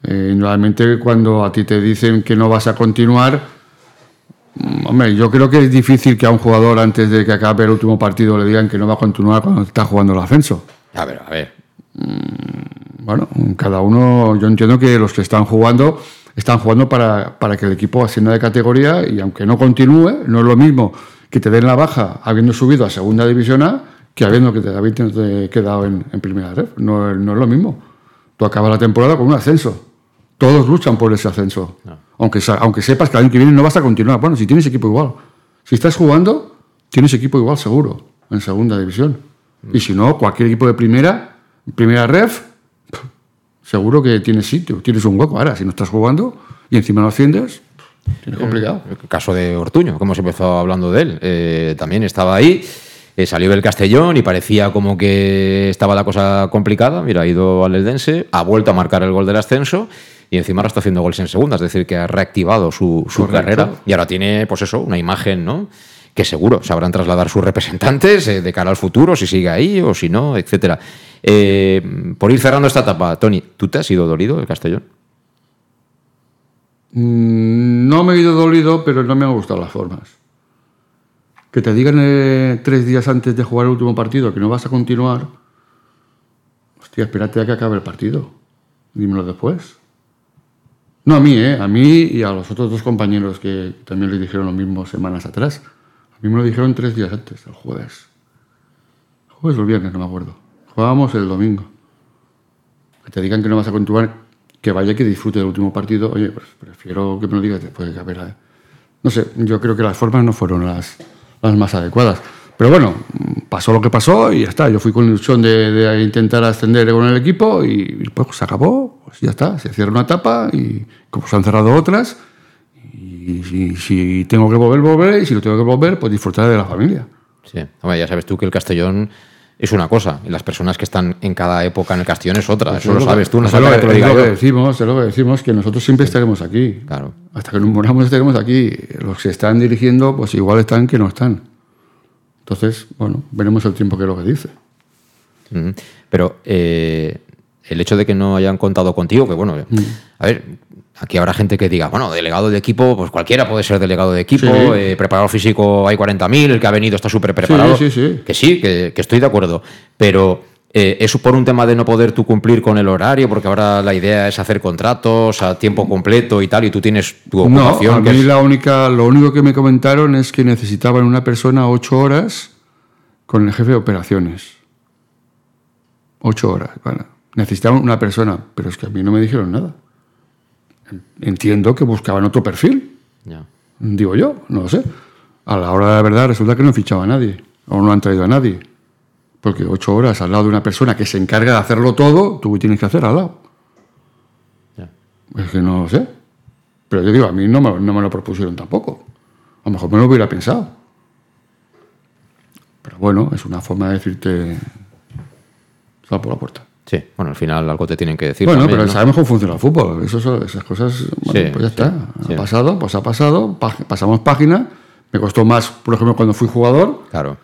Eh, normalmente cuando a ti te dicen que no vas a continuar, mm, hombre, yo creo que es difícil que a un jugador antes de que acabe el último partido le digan que no va a continuar cuando está jugando el ascenso. A ver, a ver. Bueno, cada uno, yo entiendo que los que están jugando están jugando para, para que el equipo ascienda de categoría y aunque no continúe, no es lo mismo que te den la baja habiendo subido a segunda división A que habiendo que te habiéndote quedado en, en primera red. No, es- no es lo mismo. Tú acabas la temporada con un ascenso. Todos luchan por ese ascenso. Aunque, sa- aunque sepas que el año que viene no vas a continuar. Bueno, si tienes equipo igual. Si estás jugando, tienes equipo igual seguro en segunda división. Y si no, cualquier equipo de primera, primera ref, seguro que tienes sitio, tienes un hueco. Ahora, si no estás jugando y encima no asciendes, tienes complicado. El caso de Ortuño, como se empezó hablando de él, eh, también estaba ahí, eh, salió del Castellón y parecía como que estaba la cosa complicada. Mira, ha ido al Eldense, ha vuelto a marcar el gol del ascenso y encima ahora está haciendo goles en segunda, es decir, que ha reactivado su, su carrera y ahora tiene, pues eso, una imagen, ¿no? Que seguro sabrán trasladar sus representantes eh, de cara al futuro, si sigue ahí o si no, etcétera. Eh, por ir cerrando esta etapa, Tony, ¿tú te has ido dolido del Castellón? Mm, No me he ido dolido, pero no me han gustado las formas. Que te digan eh, tres días antes de jugar el último partido que no vas a continuar. Hostia, espérate a que acabe el partido. Dímelo después. No a mí, ¿eh? A mí y a los otros dos compañeros que también les dijeron lo mismo semanas atrás. A mí me lo dijeron tres días antes, el jueves. El jueves o el viernes, no me acuerdo. Jugábamos el domingo. Que te digan que no vas a continuar, que vaya que disfrute del último partido. Oye, pues prefiero que me lo digas después de eh, No sé, yo creo que las formas no fueron las, las más adecuadas. Pero bueno, pasó lo que pasó y ya está. Yo fui con ilusión de, de intentar ascender con el equipo y, pues se acabó. Pues ya está, se cierra una etapa y como se han cerrado otras. Y si, si tengo que volver, volveré. Y si no tengo que volver, pues disfrutar de la familia. Sí, Hombre, ya sabes tú que el Castellón es una cosa, y las personas que están en cada época en el Castellón es otra. Pues Eso lo es sabes tú, no es sabes lo que te lo es lo que decimos, es lo que decimos, que nosotros siempre estaremos aquí. Claro. Hasta que nos moramos estaremos aquí. Los que están dirigiendo, pues igual están que no están. Entonces, bueno, veremos el tiempo que es lo que dice. Ujú. Pero eh, el hecho de que no hayan contado contigo, que bueno, Mm. a ver, aquí habrá gente que diga, bueno, delegado de equipo, pues cualquiera puede ser delegado de equipo, Sí. eh, preparador físico hay 40.000, el que ha venido está súper preparado. Sí, sí, sí. Que sí, que, que estoy de acuerdo. Pero eh, eso por un tema de no poder tú cumplir con el horario, porque ahora la idea es hacer contratos a tiempo completo y tal, y tú tienes tu No, ocupación. a que mí es- la única, lo único que me comentaron es que necesitaban una persona ocho horas con el jefe de operaciones. Ocho horas, bueno. Necesitaban una persona, pero es que a mí no me dijeron nada. Entiendo que buscaban otro perfil, digo yo, no lo sé. A la hora de la verdad resulta que no fichaba a nadie, o no han traído a nadie. Porque ocho horas al lado de una persona que se encarga de hacerlo todo, tú tienes que hacer al lado. Es que no lo sé. Pero yo digo, a mí no me, no me lo propusieron tampoco. A lo mejor me lo hubiera pensado. Pero bueno, es una forma de decirte. Sal por la puerta. Sí, bueno, al final algo te tienen que decir. bueno, también, pero ¿no? sabemos cómo funciona el fútbol. Eso, son- esas cosas, bueno, Sí, pues ya sí, está. sí. Ha pasado, pues ha pasado. pa- pasamos página. Me costó más, por ejemplo, cuando fui jugador, Claro.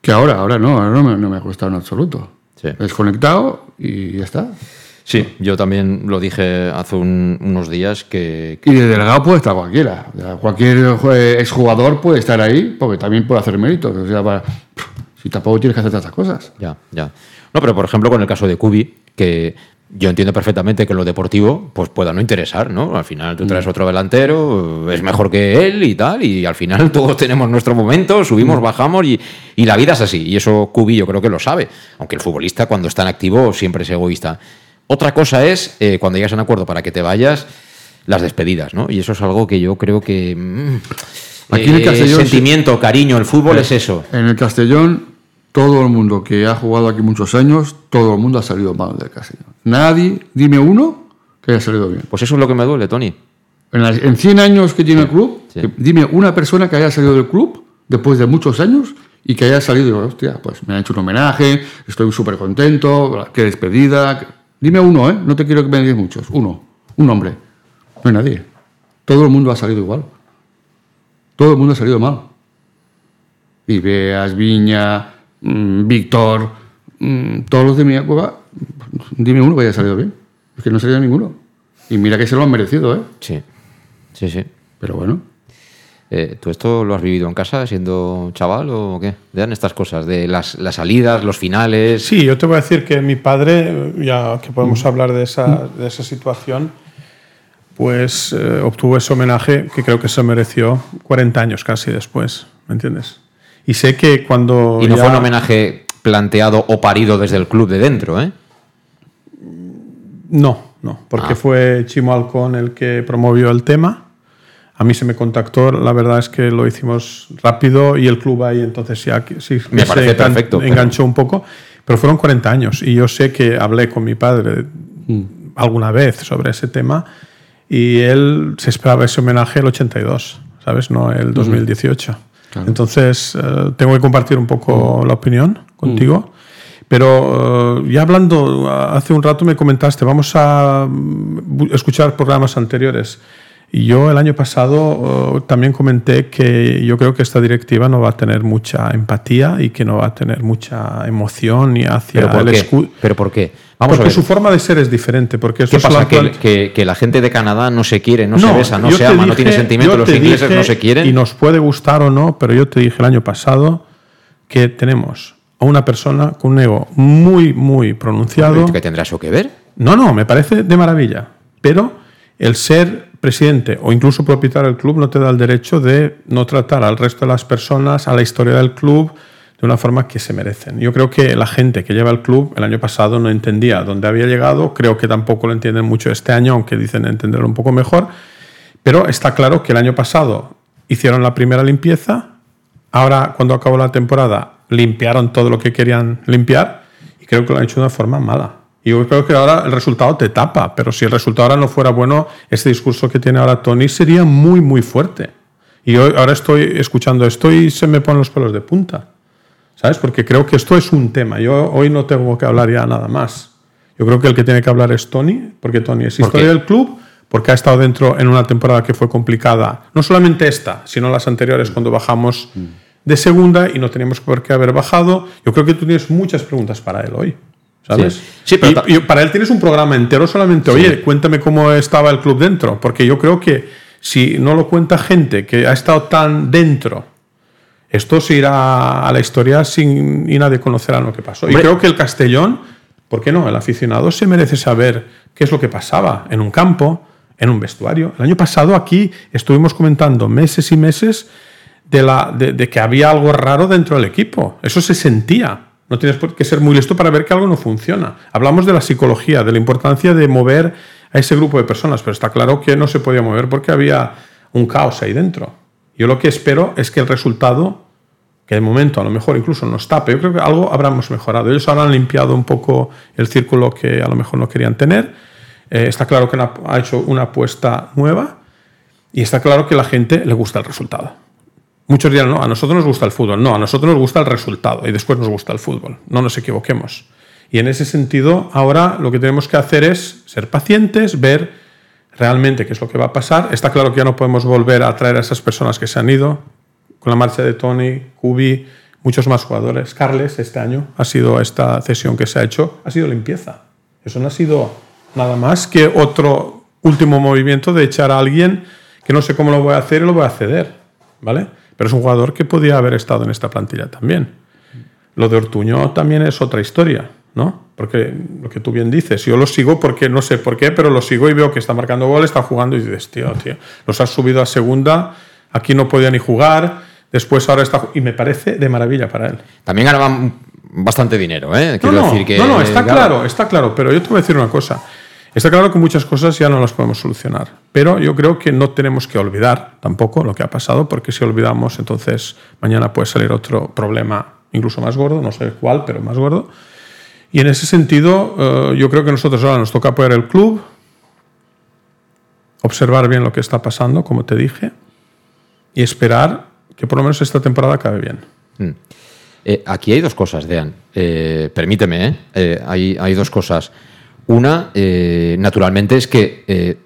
que ahora. Ahora no, ahora no me, no me ha costado en absoluto. Sí. Desconectado y ya está. Sí, yo también lo dije hace un- unos días que, Y de delegado puede estar cualquiera. O sea, cualquier exjugador puede estar ahí porque también puede hacer méritos. O sea, para- si tampoco tienes que hacer tantas cosas. Ya, ya. No, pero por ejemplo, con el caso de Kubi, que yo entiendo perfectamente que lo deportivo pues pueda no interesar, ¿no? Al final tú traes otro delantero, es mejor que él y tal, y al final <laughs> todos tenemos nuestro momento, subimos, bajamos y, y la vida es así. Y eso Kubi yo creo que lo sabe, aunque el futbolista cuando está en activo siempre es egoísta. Otra cosa es eh, cuando llegas a un acuerdo para que te vayas, las despedidas, ¿no? Y eso es algo que yo creo que... mm, Aquí en el eh, Castellón sentimiento, cariño, el fútbol es eso. En el Castellón, todo el mundo que ha jugado aquí muchos años, todo el mundo ha salido mal del Castellón. Nadie, dime uno, que haya salido bien. Pues eso es lo que me duele, Tony. En, en 100 años que tiene el club, sí. que- dime una persona que haya salido del club después de muchos años y que haya salido y digo, hostia, pues me han hecho un homenaje, estoy súper contento, qué despedida. qué-". Dime uno, ¿eh? No te quiero que me digas muchos. Uno, un hombre. No hay nadie. Todo el mundo ha salido igual. Todo el mundo ha salido mal. Ibeas, Viña, mm, Víctor, mm, todos los de mi época, dime uno que haya salido bien. Es que no ha salido ninguno. Y mira que se lo han merecido, ¿eh? Sí, sí, sí. Pero bueno. Eh, ¿Tú esto lo has vivido en casa siendo chaval o qué? ¿Te dan estas cosas? De las, las salidas, los finales. Sí, yo te voy a decir que mi padre, ya que podemos hablar de esa, de esa situación, pues eh, obtuvo ese homenaje que creo que se mereció 40 años casi después, ¿me entiendes? Y sé que cuando... Y no ya- fue un homenaje planteado o parido desde el club de dentro, ¿eh? No, no, porque Ah. fue Chimo Alcón el que promovió el tema. A mí se me contactó, la verdad es que lo hicimos rápido y el club ahí entonces ya sí, Me se parece engan- perfecto, pero- enganchó un poco, pero fueron 40 años y yo sé que hablé con mi padre alguna vez sobre ese tema y él se esperaba ese homenaje el 82, ¿sabes? No el 2018. Entonces, eh, tengo que compartir un poco la opinión contigo. Pero eh, ya hablando, hace un rato me comentaste, vamos a mm, escuchar programas anteriores. Y yo el año pasado eh, también comenté que yo creo que esta directiva no va a tener mucha empatía y que no va a tener mucha emoción ni hacia ¿Pero por el qué? escudo. ¿Pero por qué? Vamos Porque a ver. su forma de ser es diferente. Porque ¿Qué estos pasa? ¿Que, que- que la gente de Canadá no se quiere, no, se besa, no se ama, no tiene sentimiento, yo los ingleses no se quieren? Y nos puede gustar o no, pero yo te dije el año pasado que tenemos a una persona con un ego muy, muy pronunciado. ¿Qué tendrá eso que ver? No, no, me parece de maravilla. Pero el ser presidente o incluso propietario del club no te da el derecho de no tratar al resto de las personas, a la historia del club, de una forma que se merecen. Yo creo que la gente que lleva el club el año pasado no entendía dónde había llegado, creo que tampoco lo entienden mucho este año, aunque dicen entenderlo un poco mejor, pero está claro que el año pasado hicieron la primera limpieza, ahora cuando acabó la temporada limpiaron todo lo que querían limpiar y creo que lo han hecho de una forma mala. Y yo creo que ahora el resultado te tapa, pero si el resultado ahora no fuera bueno, este discurso que tiene ahora Tony sería muy, muy fuerte. Y yo ahora estoy escuchando esto y se me ponen los pelos de punta. ¿Sabes? Porque creo que esto es un tema. Yo hoy no tengo que hablar ya nada más. Yo creo que el que tiene que hablar es Tony, porque Tony es historia del club, porque ha estado dentro en una temporada que fue complicada. No solamente esta, sino las anteriores cuando bajamos de segunda y no teníamos por qué haber bajado. Yo creo que tú tienes muchas preguntas para él hoy. ¿Sabes? Sí, pero y, y para él tienes un programa entero solamente, oye, cuéntame cómo estaba el club dentro, porque yo creo que si no lo cuenta gente que ha estado tan dentro, esto se irá a la historia sin y nadie conocerá lo que pasó. Y creo que el Castellón, ¿por qué no? El aficionado se merece saber qué es lo que pasaba en un campo, en un vestuario. El año pasado aquí estuvimos comentando meses y meses de, la, de, de que había algo raro dentro del equipo. Eso se sentía. No tienes por qué ser muy listo para ver que algo no funciona. Hablamos de la psicología, de la importancia de mover a ese grupo de personas, pero está claro que no se podía mover porque había un caos ahí dentro. Yo lo que espero es que el resultado, que de momento a lo mejor incluso no está, pero yo creo que algo habremos mejorado. Ellos ahora han limpiado un poco el círculo que a lo mejor no querían tener. Eh, está claro que ha hecho una apuesta nueva y está claro que a la gente le gusta el resultado. Muchos dirán, no, a nosotros nos gusta el fútbol. No, a nosotros nos gusta el resultado y después nos gusta el fútbol. No nos equivoquemos. Y en ese sentido, ahora lo que tenemos que hacer es ser pacientes, ver realmente qué es lo que va a pasar. Está claro que ya no podemos volver a traer a esas personas que se han ido. Con la marcha de Tony, Kubi, muchos más jugadores. Carles, este año, ha sido esta cesión que se ha hecho, ha sido limpieza. Eso no ha sido nada más que otro último movimiento de echar a alguien que no sé cómo lo voy a hacer y lo voy a ceder. ¿Vale? Pero es un jugador que podía haber estado en esta plantilla también. Lo de Ortuño también es otra historia, ¿no? Porque lo que tú bien dices, yo lo sigo porque no sé por qué, pero lo sigo y veo que está marcando gol, está jugando y dices, tío, tío, los has subido a segunda, aquí no podía ni jugar, después ahora está. Y me parece de maravilla para él. También ganaba bastante dinero, ¿eh? Quiero no, no, decir que. no, no, está claro, está claro, pero yo te voy a decir una cosa. Está claro que muchas cosas ya no las podemos solucionar, pero yo creo que no tenemos que olvidar tampoco lo que ha pasado, porque si olvidamos, entonces mañana puede salir otro problema incluso más gordo, no sé cuál, pero más gordo. Y en ese sentido, eh, yo creo que nosotros ahora nos toca apoyar el club, observar bien lo que está pasando, como te dije, y esperar que por lo menos esta temporada acabe bien. Mm. Eh, aquí hay dos cosas, Dean. Eh, permíteme, ¿eh? Eh, hay, hay dos cosas. Una, eh, naturalmente, es que, eh,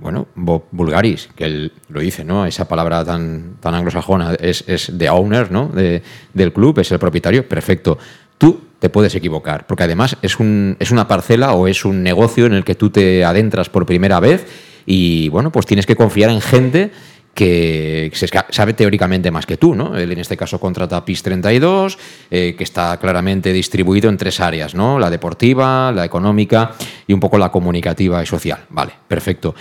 bueno, Bob Bulgaris, que él lo dice, ¿no? Esa palabra tan, tan anglosajona, es, es the owner, ¿no? De- del club, es el propietario, perfecto. Tú te puedes equivocar, porque además es, un, es una parcela o es un negocio en el que tú te adentras por primera vez y, bueno, pues tienes que confiar en gente que sabe teóricamente más que tú, ¿no? Él en este caso contrata a PIS 32, eh, que está claramente distribuido en tres áreas, ¿no? La deportiva, la económica y un poco la comunicativa y social. Vale, perfecto.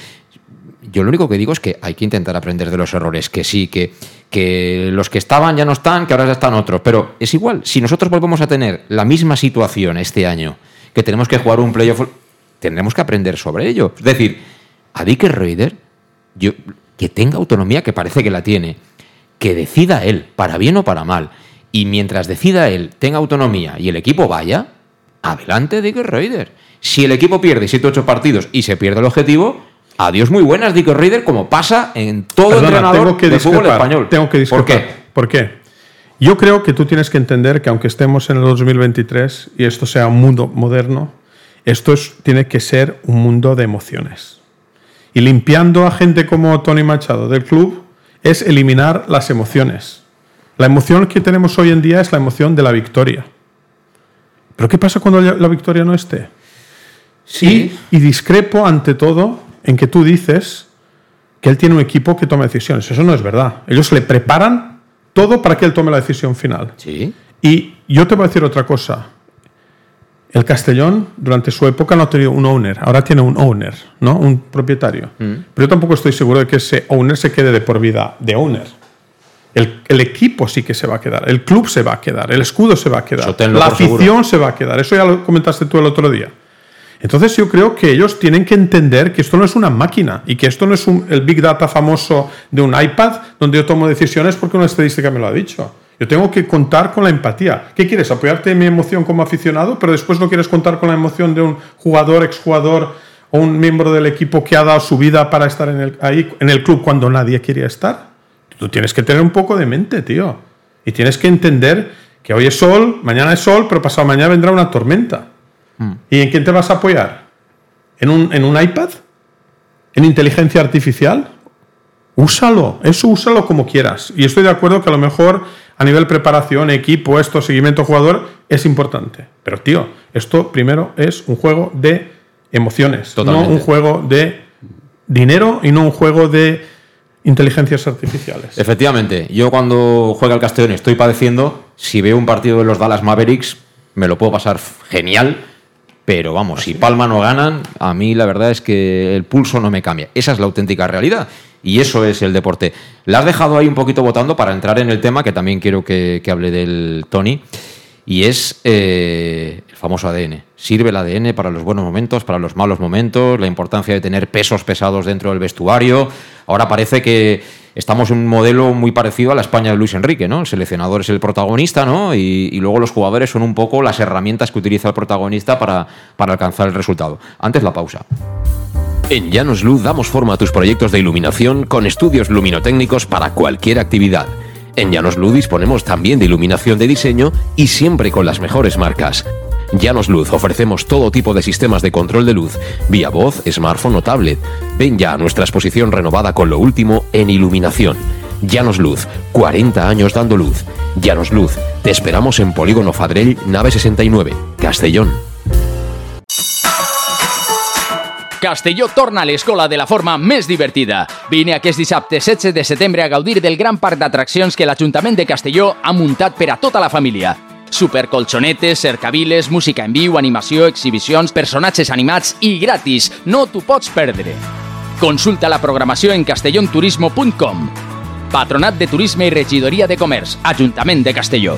Yo lo único que digo es que hay que intentar aprender de los errores, que sí, que, que los que estaban ya no están, que ahora ya están otros, pero es igual, si nosotros volvemos a tener la misma situación este año, que tenemos que jugar un playoff, tendremos que aprender sobre ello. Es decir, a Dick Reuter, yo, que tenga autonomía, que parece que la tiene, que decida él, para bien o para mal, y mientras decida él, tenga autonomía y el equipo vaya, adelante Dick Reuter. Si el equipo pierde 7 8 partidos y se pierde el objetivo, adiós muy buenas Dick Reuter, como pasa en todo Perdona, entrenador tengo que de fútbol español. Tengo que ¿Por discrepar. qué? ¿Por qué? Yo creo que tú tienes que entender que aunque estemos en el 2023 y esto sea un mundo moderno, esto es- tiene que ser un mundo de emociones. Y limpiando a gente como Tony Machado del club es eliminar las emociones. La emoción que tenemos hoy en día es la emoción de la victoria. ¿Pero qué pasa cuando la victoria no esté? Sí. Y, y discrepo ante todo en que tú dices que él tiene un equipo que toma decisiones. Eso no es verdad. Ellos le preparan todo para que él tome la decisión final. Sí. Y yo te voy a decir otra cosa. El Castellón, durante su época, no ha tenido un owner. Ahora tiene un owner, ¿no? Un propietario. Mm. Pero yo tampoco estoy seguro de que ese owner se quede de por vida de owner. El, el equipo sí que se va a quedar. El club se va a quedar. El escudo se va a quedar. La seguro. afición se va a quedar. Eso ya lo comentaste tú el otro día. Entonces yo creo que ellos tienen que entender que esto no es una máquina y que esto no es un- el Big Data famoso de un iPad donde yo tomo decisiones porque una estadística me lo ha dicho. Yo tengo que contar con la empatía. ¿Qué quieres? ¿Apoyarte en mi emoción como aficionado, pero después no quieres contar con la emoción de un jugador, exjugador o un miembro del equipo que ha dado su vida para estar en el, ahí en el club cuando nadie quería estar? Tú tienes que tener un poco de mente, tío. Y tienes que entender Que hoy es sol, mañana es sol, pero pasado mañana vendrá una tormenta. ¿Y en quién te vas a apoyar? ¿En un, ¿En un iPad? ¿En inteligencia artificial? Úsalo, eso úsalo como quieras. Y estoy de acuerdo que a lo mejor a nivel preparación, equipo, esto, seguimiento jugador, es importante. Pero tío, esto primero es un juego de emociones, no un juego de dinero y no un juego de inteligencias artificiales. Efectivamente, yo cuando juega el Castellón estoy padeciendo, si veo un partido de los Dallas Mavericks, me lo puedo pasar genial, pero vamos, si Palma no ganan, a mí la verdad es que el pulso no me cambia. Esa es la auténtica realidad y eso es el deporte. La has dejado ahí un poquito votando para entrar en el tema que también quiero que, hable del Tony y es eh, el famoso ADN. Sirve el ADN para los buenos momentos, para los malos momentos, la importancia de tener pesos pesados dentro del vestuario. Ahora parece que estamos en un modelo muy parecido a la España de Luis Enrique, ¿no? El seleccionador es el protagonista, ¿no? Y, luego los jugadores son un poco las herramientas que utiliza el protagonista para, para alcanzar el resultado. Antes la pausa. En Llanos Luz damos forma a tus proyectos de iluminación con estudios luminotécnicos para cualquier actividad. En Llanos Luz disponemos también de iluminación de diseño y siempre con las mejores marcas. Llanos Luz ofrecemos todo tipo de sistemas de control de luz, vía voz, smartphone o tablet. Ven ya a nuestra exposición renovada con lo último en iluminación. Llanos Luz, 40 años dando luz. Llanos Luz, te esperamos en Polígono Fadrell, nave 69, Castellón. Castelló torna a l'escola de la forma més divertida. Vine aquest dissabte 16 de setembre a gaudir del gran parc d'atraccions que l'Ajuntament de Castelló ha muntat per a tota la família. Supercolxonetes, cercaviles, música en viu, animació, exhibicions, personatges animats i gratis. No t'ho pots perdre. Consulta la programació en castellonturismo.com. Patronat de Turisme i Regidoria de Comerç, Ajuntament de Castelló.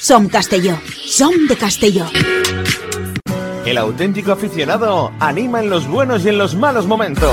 Som Castelló. De Castelló. El auténtico aficionado anima en los buenos y en los malos momentos.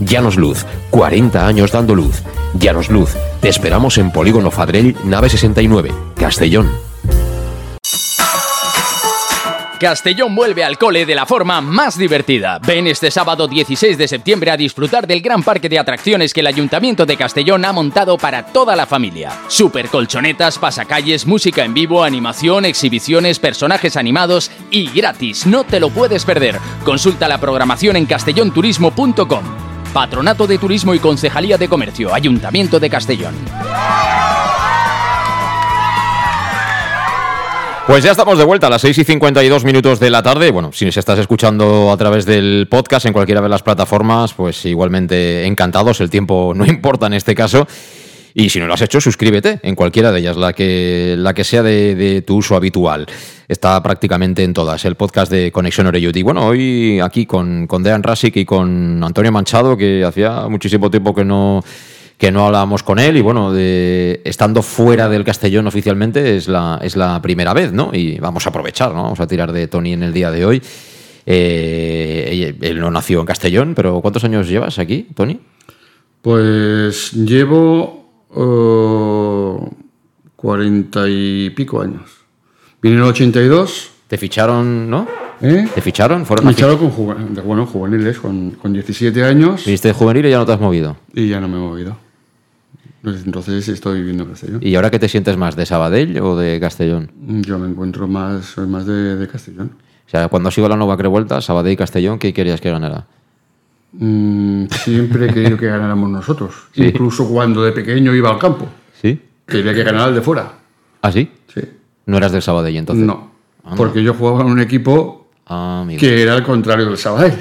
Llanos Luz, 40 años dando luz. Llanos Luz, te esperamos en Polígono Fadrell, nave 69, Castellón. Castellón vuelve al cole de la forma más divertida. Ven este sábado 16 de septiembre a disfrutar del gran parque de atracciones que el Ayuntamiento de Castellón ha montado para toda la familia. Super colchonetas, pasacalles, música en vivo, animación, exhibiciones, personajes animados y gratis. No te lo puedes perder. Consulta la programación en castellonturismo.com. Patronato de Turismo y Concejalía de Comercio, Ayuntamiento de Castellón. Pues ya estamos de vuelta a las 6 y 52 minutos de la tarde. Bueno, si nos estás escuchando a través del podcast en cualquiera de las plataformas, pues igualmente encantados. El tiempo no <laughs> importa en este caso. Y si no lo has hecho, suscríbete en cualquiera de ellas, la que, la que sea de, de tu uso habitual. Está prácticamente en todas. El podcast de Conexión Oreyut. Y bueno, hoy aquí con, con Dean Rasic y con Antonio Manchado, que hacía muchísimo tiempo que no que no hablábamos con él y bueno, de, estando fuera del Castellón oficialmente es la, es la primera vez, ¿no? Y vamos a aprovechar, ¿no? Vamos a tirar de Tony en el día de hoy. Eh, él no nació en Castellón, pero ¿cuántos años llevas aquí, Tony? Pues llevo cuarenta y pico años. Vine en el 82. ¿Te ficharon, no? ¿Eh? ¿Te ficharon? ¿Fueron ficharon con bueno, juveniles, con, con 17 años. Viniste de juvenil y ya no te has movido. Y ya no me he movido. Desde entonces estoy viviendo en Castellón. ¿Y ahora qué te sientes más, de Sabadell o de Castellón? Yo me encuentro más, soy más de, de Castellón. O sea, cuando has ido a la nueva Revuelta, Sabadell y Castellón, ¿qué querías que ganara? Mm, siempre he querido que ganáramos nosotros. Sí. Incluso cuando de pequeño iba al campo. ¿Sí? Quería que ganara el de fuera. ¿Ah, sí? Sí. ¿No eras del Sabadell entonces? No. Anda. Porque yo jugaba en un equipo Ah, que era el contrario del Sabadell,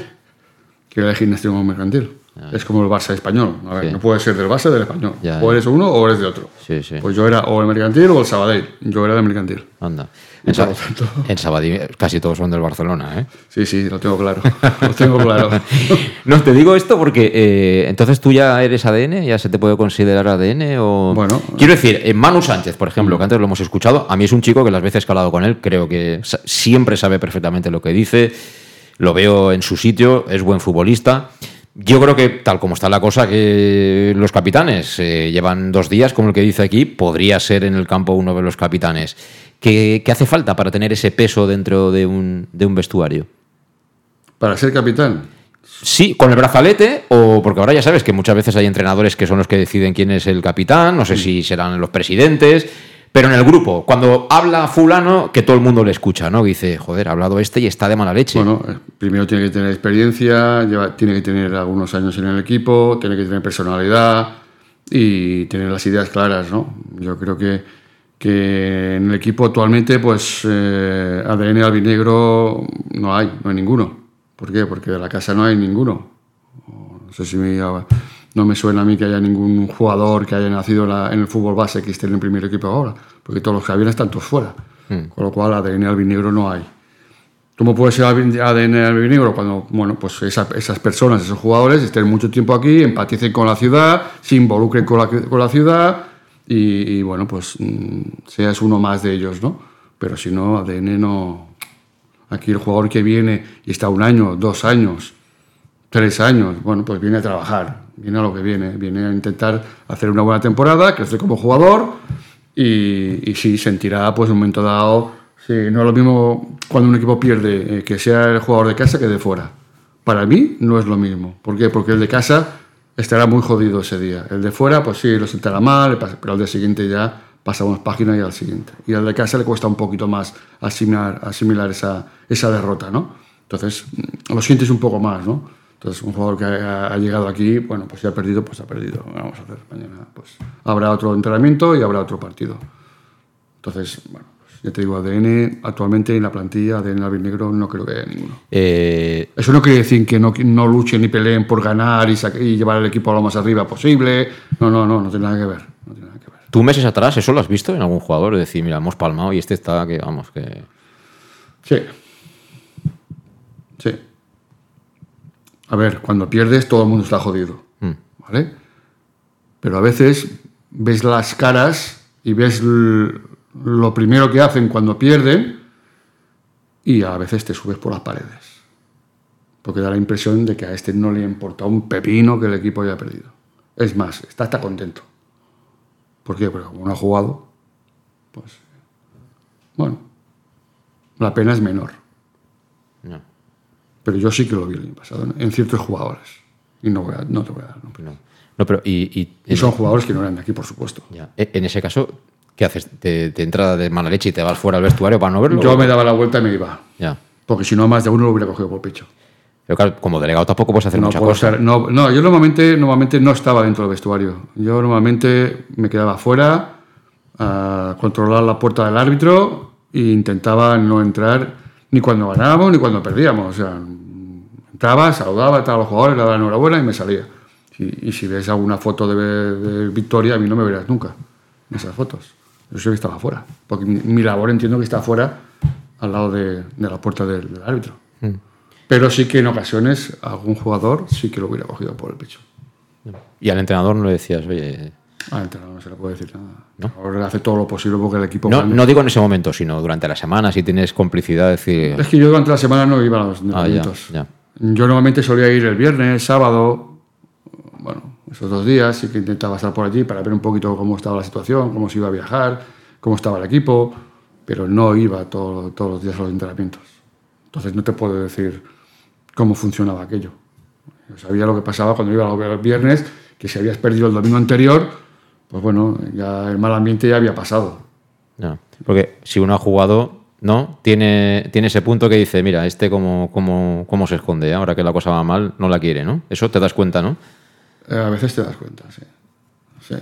que era el gimnasio mercantil. Es como el Barça español. A ver, Sí. no puede ser del Barça o del español. Ya, o eres uno o eres de otro. Sí, sí. Pues yo era o el mercantil o el Sabadell. Yo era del mercantil. Anda. En, por Sa- lo tanto- en Sabadell casi todos son del Barcelona, ¿eh? Sí, sí, lo tengo claro. <laughs> lo tengo claro. <laughs> No, te digo esto porque eh, entonces tú ya eres ADN, ya se te puede considerar ADN o... Bueno. Quiero decir, en Manu Sánchez, por ejemplo, que antes lo hemos escuchado, a mí es un chico que las veces que he hablado con él, creo que siempre sabe perfectamente lo que dice, lo veo en su sitio, es buen futbolista. Yo creo que, tal como está la cosa, que los capitanes eh, llevan dos días, como el que dice aquí, podría ser en el campo uno de los capitanes. ¿Qué, qué hace falta para tener ese peso dentro de un, de un vestuario? Para ser capitán. Sí, con el brazalete, o porque ahora ya sabes que muchas veces hay entrenadores que son los que deciden quién es el capitán, no sé si serán los presidentes, pero en el grupo, cuando habla fulano, que todo el mundo le escucha, ¿no? Dice, joder, ha hablado este y está de mala leche. Bueno, eh, primero tiene que tener experiencia, tiene que tener algunos años en el equipo, tiene que tener personalidad y tener las ideas claras, ¿no? Yo creo que, que en el equipo actualmente, pues eh, ADN albinegro no hay, no hay ninguno. ¿Por qué? Porque de la casa no hay ninguno. No sé si me, no me suena a mí que haya ningún jugador que haya nacido en, la- en el fútbol base que esté en el primer equipo ahora, porque todos los que habían están todos fuera. Con lo cual ADN albinegro no hay. ¿Cómo puede ser ADN albinegro? Cuando bueno, pues esa- esas personas, esos jugadores estén mucho tiempo aquí, empaticen con la ciudad, se involucren con la, con la ciudad y, y, bueno, pues mm, seas uno más de ellos, ¿no? Pero si no, ADN no... Aquí el jugador que viene y está un año, dos años, tres años, bueno, pues viene a trabajar, viene a lo que viene, viene a intentar hacer una buena temporada, crecer como jugador y, y sí, sentirá pues en un momento dado, sí, no es lo mismo cuando un equipo pierde eh, que sea el jugador de casa que de fuera. Para mí no es lo mismo. ¿Por qué? Porque el de casa estará muy jodido ese día. El de fuera, pues sí, lo sentará mal, pero al día siguiente ya pasamos página y al siguiente. Y al de casa le cuesta un poquito más asimilar, asimilar esa, esa derrota, ¿no? Entonces, lo sientes un poco más, ¿no? Entonces, un jugador que ha, llegado aquí, bueno, pues si ha perdido, pues ha perdido. Vamos a hacer mañana, pues habrá otro entrenamiento y habrá otro partido. Entonces, bueno, pues, ya te digo, ADN actualmente en la plantilla, ADN albinegro, no creo que haya ninguno. Eh, Eso no quiere decir que no, no luchen ni peleen por ganar y, y llevar el equipo a lo más arriba posible. No, no, no, no tiene nada que ver. No tiene nada que ver. ¿Tú meses atrás eso lo has visto en algún jugador? Es decir, mira, hemos palmado y este está que, vamos, que... Sí. Sí. A ver, cuando pierdes todo el mundo está jodido. Mm. ¿Vale? Pero a veces ves las caras y ves lo primero que hacen cuando pierden y a veces te subes por las paredes. Porque da la impresión de que a este no le importa un pepino que el equipo haya perdido. Es más, está hasta contento. ¿Por qué? Porque como no ha jugado, pues bueno, la pena es menor. Pero yo sí que lo vi el año pasado en- ciertos jugadores. Y no, voy a- no te voy a dar nombre. No, No, pero y... y- Y son jugadores que no eran de aquí, por supuesto. Ya. E- En ese caso, ¿qué haces? ¿Te, te entra de mala leche y te vas fuera al vestuario para no verlo? Yo me daba la vuelta y me iba. Ya. Porque si no, más de uno lo hubiera cogido por pecho. Pero claro, como delegado tampoco puedes hacer no mucha cosa. estar- no, no, yo normalmente, normalmente no estaba dentro del vestuario. Yo normalmente me quedaba fuera a controlar la puerta del árbitro e intentaba no entrar ni cuando ganábamos ni cuando perdíamos. O sea, entraba, saludaba a todos los jugadores, le daba la enhorabuena y me salía. Y, y si ves alguna foto de, de victoria, a mí no me verás nunca en esas fotos. Yo que estaba fuera. Porque mi, mi labor entiendo que está fuera al lado de, de la puerta del, del árbitro. Mm. Pero sí que en ocasiones algún jugador sí que lo hubiera cogido por el pecho. Y al entrenador no le decías, oye... Al entrenador no se le puede decir nada. Ahora hace todo lo posible porque el equipo No, no digo en ese momento, sino durante la semana, si tienes complicidad, decir... Es que yo durante la semana no iba a los Ah, ya, entrenamientos. ya. Yo normalmente solía ir el viernes, sábado, bueno, esos dos días, sí que intentaba estar por allí para ver un poquito cómo estaba la situación, cómo se iba a viajar, cómo estaba el equipo, pero no iba todo- todos los días a los entrenamientos. Entonces no te puedo decir cómo funcionaba aquello. Yo sabía lo que pasaba cuando iba el viernes, que si habías perdido el domingo anterior, pues bueno, ya el mal ambiente ya había pasado. Ya. Porque si uno ha jugado, ¿no? Tiene, tiene ese punto que dice, mira, este cómo, cómo, cómo se esconde, ¿eh? ahora que la cosa va mal, no la quiere, ¿no? Eso te das cuenta, ¿no? Eh, A veces te das cuenta, sí. sí.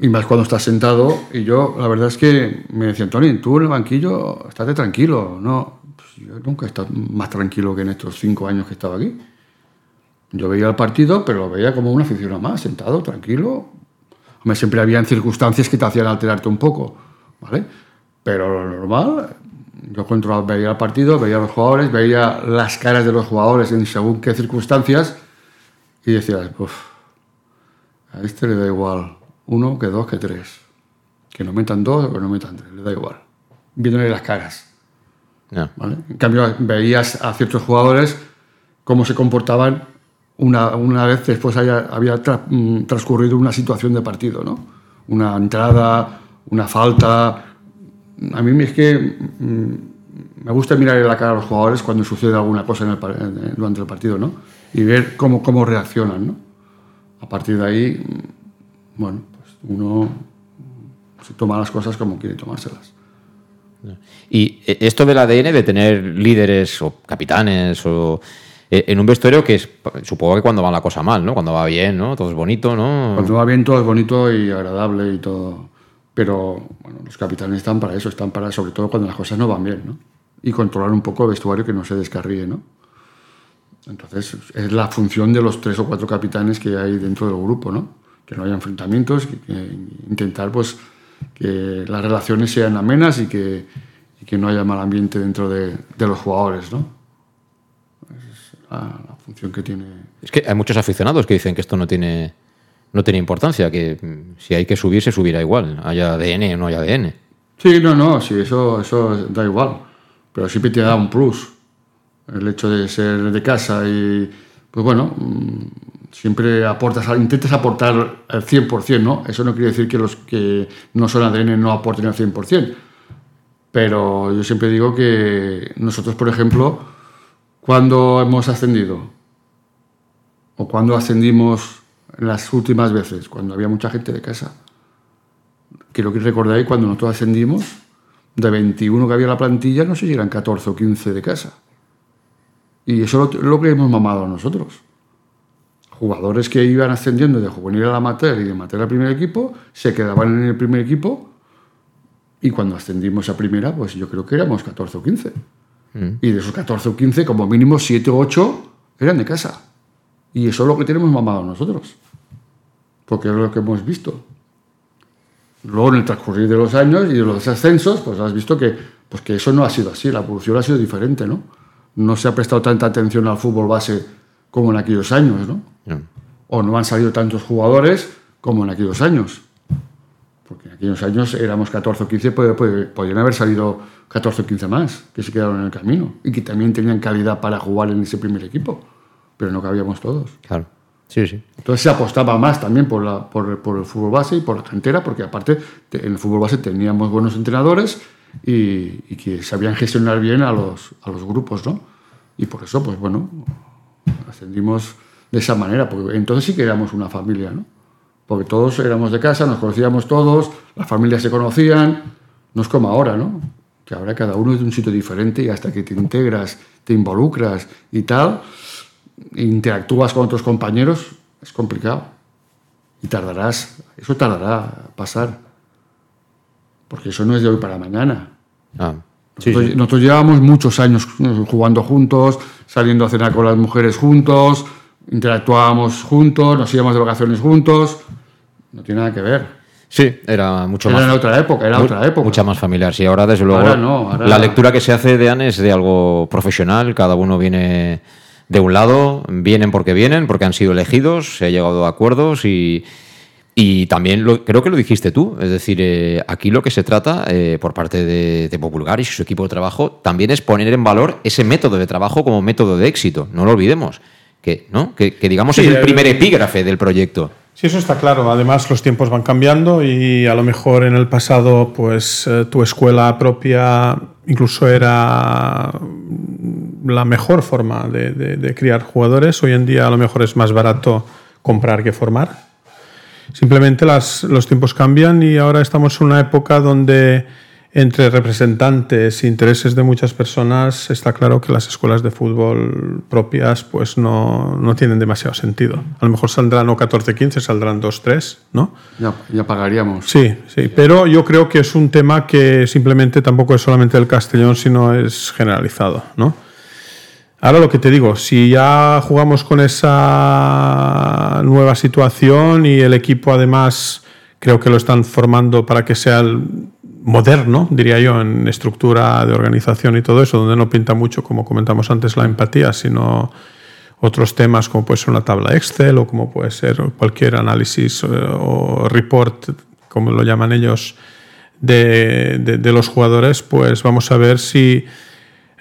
Y más cuando estás sentado. Y yo, la verdad es que me decían, Tony, tú en el banquillo, estate tranquilo. No, pues yo nunca he estado más tranquilo que en estos cinco años que he estado aquí. Yo veía el partido, pero lo veía como un aficionado más, sentado, tranquilo. Hombre, siempre había circunstancias que te hacían alterarte un poco, ¿vale? Pero lo normal, yo controlaba, veía el partido, veía a los jugadores, veía las caras de los jugadores en según qué circunstancias y decías, uff, a este le da igual uno que dos que tres. Que no metan dos o que no metan tres, le da igual. Viéndole las caras. Ya. ¿vale? En cambio, veías a ciertos jugadores cómo se comportaban una, una vez después haya- había tra- mm, transcurrido una situación de partido, ¿no? Una entrada, una falta. A mí es que mm, me gusta mirar en la cara a los jugadores cuando sucede alguna cosa en el durante el partido, ¿no? Y ver cómo, cómo reaccionan, ¿no? A partir de ahí, mm, bueno, pues uno se toma las cosas como quiere tomárselas. Y eh, esto del ADN de tener líderes o capitanes o en un vestuario que es, supongo que cuando va la cosa mal, ¿no? Cuando va bien, ¿no? Todo es bonito, ¿no? Cuando va bien todo es bonito y agradable y todo. Pero bueno, los capitanes están para eso, están para, sobre todo cuando las cosas no van bien, ¿no? Y controlar un poco el vestuario que no se descarríe, ¿no? Entonces, es la función de los tres o cuatro capitanes que hay dentro del grupo, ¿no? Que no haya enfrentamientos, que, que intentar, pues, que las relaciones sean amenas y que, y que no haya mal ambiente dentro de, de los jugadores, ¿no? La, la función que tiene Es que hay muchos aficionados que dicen que esto no tiene, no tiene importancia, que mm, si hay que subir, se subirá igual, haya ADN o no haya ADN. Sí, no, no, sí, eso, eso da igual. Pero siempre te da un plus. El hecho de ser de casa y, pues bueno, mm, siempre aportas, intentas aportar el 100%, ¿no? Eso no quiere decir que los que no son ADN no aporten el 100%. Pero yo siempre digo que nosotros, por ejemplo, cuando hemos ascendido, o cuando ascendimos las últimas veces, cuando había mucha gente de casa, quiero que recordáis cuando nosotros ascendimos, de 21 que había la plantilla, no sé si eran 14 o 15 de casa. Y eso es lo, que hemos mamado nosotros. Jugadores que iban ascendiendo de juvenil a la amateur y de amateur al primer equipo, se quedaban en el primer equipo y cuando ascendimos a primera, pues yo creo que éramos 14 o 15. Mm. Y de esos 14 o 15, como mínimo 7 o 8 eran de casa. Y eso es lo que tenemos mamado nosotros. Porque es lo que hemos visto. Luego, en el transcurrir de los años y de los ascensos, pues has visto que, pues que eso no ha sido así. La evolución ha sido diferente, ¿no? No se ha prestado tanta atención al fútbol base como en aquellos años, ¿no? O no han salido tantos jugadores como en aquellos años. Porque en aquellos años éramos 14 o 15, podrían haber salido 14 o 15 más que se quedaron en el camino y que también tenían calidad para jugar en ese primer equipo, pero no cabíamos todos. Claro. Sí, sí. Entonces se apostaba más también por, la, por, por, el fútbol base y por la cantera, porque aparte en el fútbol base teníamos buenos entrenadores y, y, que sabían gestionar bien a los, a los grupos, ¿no? Y por eso, pues bueno, ascendimos de esa manera, porque entonces sí que éramos una familia, ¿no? Porque todos éramos de casa, nos conocíamos todos, las familias se conocían, no es como ahora, ¿no? Que ahora cada uno es de un sitio diferente y hasta que te integras, te involucras y tal, interactúas con otros compañeros, es complicado. Y tardarás, eso tardará a pasar. Porque eso no es de hoy para mañana. Ah, nosotros, nosotros llevábamos muchos años jugando juntos, saliendo a cenar con las mujeres juntos, interactuábamos juntos, nos íbamos de vacaciones juntos. No tiene nada que ver. Sí, era mucho era más. Era otra época, era otra época. Mucha más familiar. Sí, ahora desde luego. Ahora no, La lectura que se hace de ANE es de algo profesional, cada uno viene de un lado, vienen porque vienen, porque han sido elegidos, se ha llegado a acuerdos y. Y también lo, creo que lo dijiste tú, es decir, eh, aquí lo que se trata eh, por parte de, de Populgaris y su equipo de trabajo también es poner en valor ese método de trabajo como método de éxito, no lo olvidemos que, ¿no? que, digamos es el primer epígrafe del proyecto. Sí, eso está claro. Además, los tiempos van cambiando y a lo mejor en el pasado, pues eh, tu escuela propia incluso era la mejor forma de, criar jugadores. Hoy en día a lo mejor es más barato comprar que formar. Simplemente las, los tiempos cambian y ahora estamos en una época donde entre representantes e intereses de muchas personas, está claro que las escuelas de fútbol propias pues no, no tienen demasiado sentido. A lo mejor saldrán no 14-15, saldrán 2-3, ¿no? Ya, ya pagaríamos. Sí, sí, pero yo creo que es un tema que simplemente tampoco es solamente del Castellón, sino es generalizado, ¿no? Ahora lo que te digo, si ya jugamos con esa nueva situación y el equipo además creo que lo están formando para que sea el moderno, diría yo, en estructura de organización y todo eso, donde no pinta mucho, como comentamos antes, la empatía, sino otros temas como puede ser una tabla Excel o como puede ser cualquier análisis eh, o report, como lo llaman ellos, de, de, los jugadores, pues vamos a ver si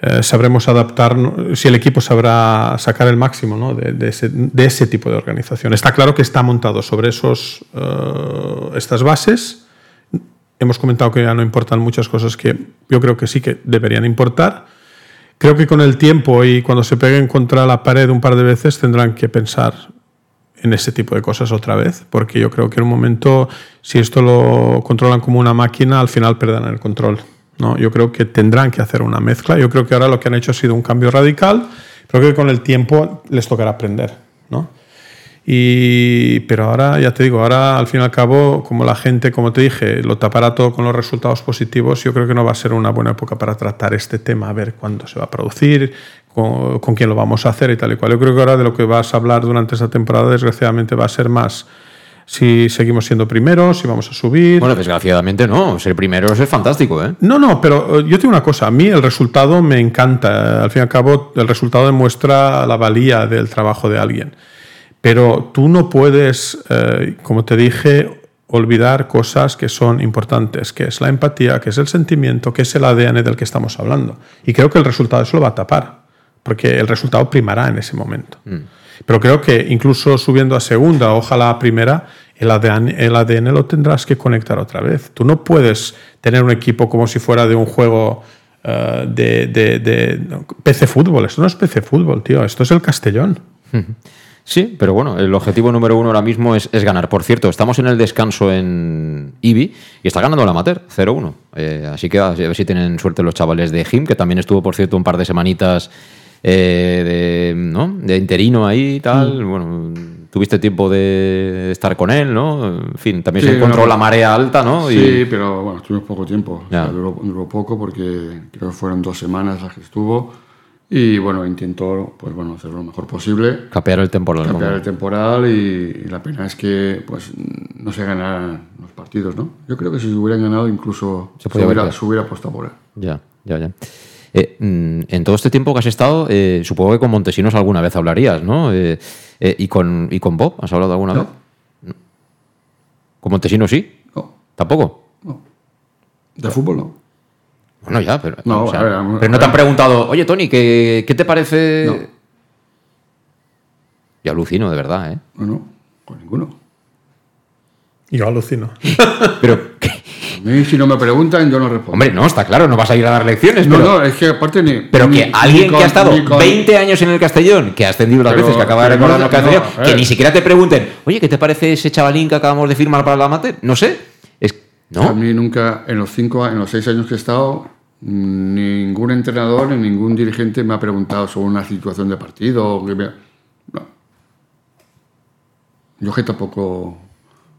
eh, sabremos adaptar, si el equipo sabrá sacar el máximo ¿no? de, ese, de, ese, tipo de organización. Está claro que está montado sobre esos, uh, estas bases hemos comentado que ya no importan muchas cosas que yo creo que sí que deberían importar. Creo que con el tiempo y cuando se peguen contra la pared un par de veces tendrán que pensar en ese tipo de cosas otra vez, porque yo creo que en un momento, si esto lo controlan como una máquina, al final perderán el control. ¿no? Yo creo que tendrán que hacer una mezcla. Yo creo que ahora lo que han hecho ha sido un cambio radical, pero que con el tiempo les tocará aprender. ¿no? Y, pero ahora, ya te digo, ahora al fin y al cabo, como la gente, como te dije, lo tapará todo con los resultados positivos, yo creo que no va a ser una buena época para tratar este tema, a ver cuándo se va a producir, con, con quién lo vamos a hacer y tal y cual. Yo creo que ahora de lo que vas a hablar durante esta temporada, desgraciadamente, va a ser más si seguimos siendo primeros, si vamos a subir. Bueno, desgraciadamente no, ser primeros es fantástico, ¿eh? No, no, pero eh, yo tengo una cosa, a mí el resultado me encanta, al fin y al cabo el resultado demuestra la valía del trabajo de alguien. Pero tú no puedes, eh, como te dije, olvidar cosas que son importantes, que es la empatía, que es el sentimiento, que es el ADN del que estamos hablando. Y creo que el resultado eso lo va a tapar, porque el resultado primará en ese momento. Mm. Pero creo que incluso subiendo a segunda, ojalá a primera, el ADN, el ADN lo tendrás que conectar otra vez. Tú no puedes tener un equipo como si fuera de un juego eh, de, de, de, PC fútbol. Esto no es PC fútbol, tío. Esto es el Castellón. Sí, pero bueno, el objetivo número uno ahora mismo es, es ganar. Por cierto, estamos en el descanso en IBI y está ganando la Amateur, 0-1. Eh, así que a ver si tienen suerte los chavales de Jim, que también estuvo, por cierto, un par de semanitas eh, de, ¿no? de interino ahí y tal. Bueno, tuviste tiempo de estar con él, ¿no? En fin, también Sí, se encontró bueno, la marea alta, ¿no? Sí, pero bueno, estuvimos poco tiempo. O sea, duró, duró poco porque creo que fueron dos semanas las que estuvo. Y bueno, intentó pues bueno, hacer lo mejor posible. Capear el temporal. Como- el temporal y, y la pena es que pues no se ganaran los partidos, ¿no? Yo creo que si se hubieran ganado incluso Se se, hubiera, se hubiera apostado por él. Ya, ya, ya. Eh, mm, en todo este tiempo que has estado, eh, supongo que con Montesinos alguna vez hablarías, ¿no? Eh, eh, ¿y, con, ¿Y con Bob has hablado alguna No. vez? ¿Con Montesinos sí? No. ¿Tampoco? De fútbol no. Bueno, ya, pero. No, o sea, a ver, a- pero no a te han preguntado, oye, Tony, ¿qué, qué te parece? No. Yo alucino, de verdad, ¿eh? No, no, con ninguno. Yo alucino. <laughs> Pero, A mí si no me preguntan yo no respondo. hombre, no, está claro, no vas a ir a dar lecciones, no, pero. no, es que aparte ni... Pero ni- que alguien con- que ha estado con- 20 años en el Castellón, que ha ascendido las veces, que acaba de recordar no- el Castellón, no, a que ni siquiera te pregunten, oye, ¿qué te parece ese chavalín que acabamos de firmar para la amateur? No sé. Es, A no, mí nunca, en los cinco, en los seis años que he estado, ningún entrenador ni ningún dirigente me ha preguntado sobre una situación de partido. o que me- No. Yo que tampoco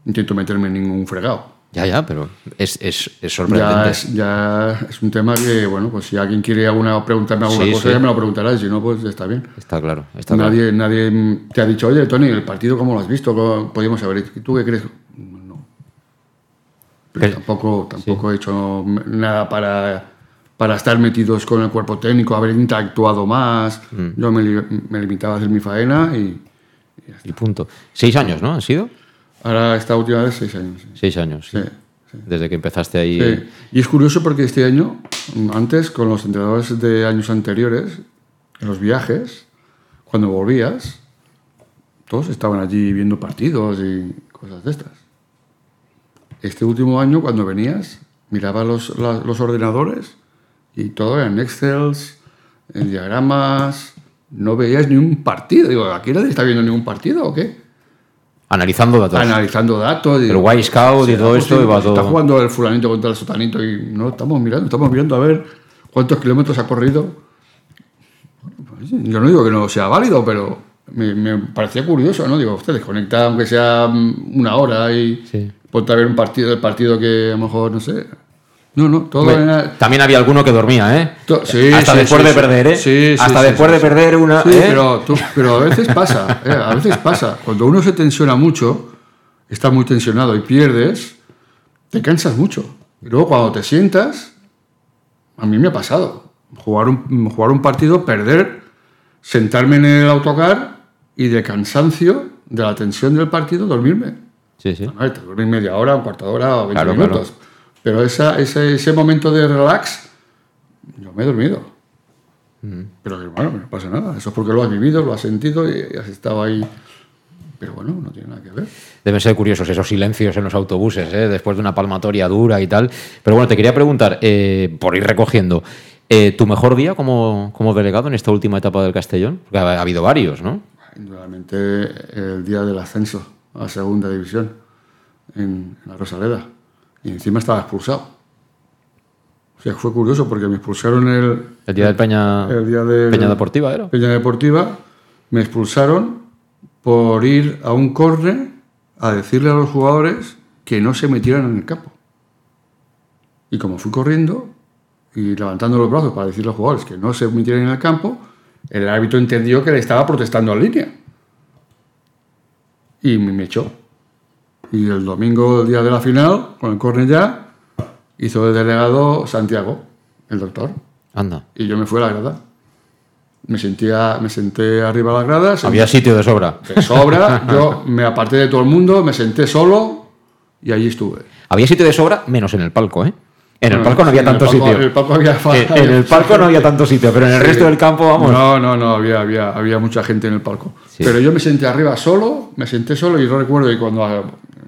intento meterme en ningún fregado. ya, ya, pero es, es, es Ya sorprendente. es, ya es un tema que, bueno, pues si alguien quiere alguna, preguntarme alguna Sí, cosa, sí. ya me lo preguntará, y si no, pues está bien. Está claro, está claro. Nadie, nadie te ha dicho, oye, Tony, el partido, ¿cómo lo has visto? ¿Cómo Podríamos saber. ¿Y ¿Tú qué crees? No. Pero tampoco tampoco he hecho nada para, para estar metidos con el cuerpo técnico, haber interactuado más. Mm. Yo me, me limitaba a hacer mi faena y Y punto. Seis años, ¿no? ¿Han sido? ahora esta última vez seis años. sí. Seis años. Sí, Desde que empezaste ahí. Sí. Y es curioso porque este año, antes, con los entrenadores de años anteriores, en los viajes, cuando volvías, todos estaban allí viendo partidos y cosas de estas. Este último año, cuando venías, miraba los, la- los ordenadores y todo en Excel, en diagramas, no veías ni un partido. Digo, ¿aquí nadie está viendo ningún partido o qué? Analizando datos. analizando datos. El White Scout y todo pues, esto, va pues, todo- Está jugando el fulanito contra el sotanito y no estamos mirando, estamos mirando a ver cuántos kilómetros ha corrido. Yo no digo que no sea válido, pero me, me parecía curioso, ¿no? Digo, usted desconecta aunque sea mm, una hora y Sí. ponte a ver un partido, el partido que a lo mejor, no sé. No, no, todo era- También había alguno que dormía, ¿eh? To- sí, Hasta sí, después sí, de perder, ¿eh? Sí, sí, Hasta después de perder una. Sí, ¿eh? pero, tú- pero a veces pasa, ¿eh? a veces pasa. Cuando uno se tensiona mucho, está muy tensionado y pierdes, te cansas mucho. Y luego cuando te sientas, a mí me ha pasado. Jugar un, jugar un partido, perder, sentarme en el autocar y de cansancio, de la tensión del partido, dormirme. Sí, sí. A ver, te media hora, un cuarto de hora o 20 Claro, minutos. Pero esa, ese, ese momento de relax, yo me he dormido. Mm. Pero bueno, no pasa nada. Eso es porque lo has vivido, lo has sentido y has estado ahí. Pero bueno, no tiene nada que ver. Deben ser curiosos esos silencios en los autobuses, ¿eh? después de una palmatoria dura y tal. Pero bueno, te quería preguntar, eh, por ir recogiendo, eh, ¿tu mejor día como, como delegado en esta última etapa del Castellón? Porque ha, ha habido varios, ¿no? Indudablemente el día del ascenso a segunda división en, en la Rosaleda. Y encima estaba expulsado. O sea, fue curioso porque me expulsaron el, El día del Peña, el día del- Peña Deportiva, ¿era? Peña Deportiva, me expulsaron por ir a un córner a decirle a los jugadores que no se metieran en el campo. Y como fui corriendo y levantando los brazos para decirle a los jugadores que no se metieran en el campo, el árbitro entendió que le estaba protestando en línea. Y me echó. Y el domingo, el día de la final, con el córner ya, hizo el delegado Santiago, el doctor. Anda. Y yo me fui a la grada. Me, sentía, me senté arriba de la grada. senté- Había sitio de sobra. De sobra. <laughs> Yo me aparté de todo el mundo, me senté solo y allí estuve. Había sitio de sobra, menos en el palco, ¿eh? En el Bueno, palco no había tanto palco- sitio. en el palco había fa- En- en el palco no había tanto sitio, pero en el Sí. resto del campo, vamos. No, no, no, había, había, había mucha gente en el palco. Pero yo me senté arriba solo, me senté solo y no recuerdo que cuando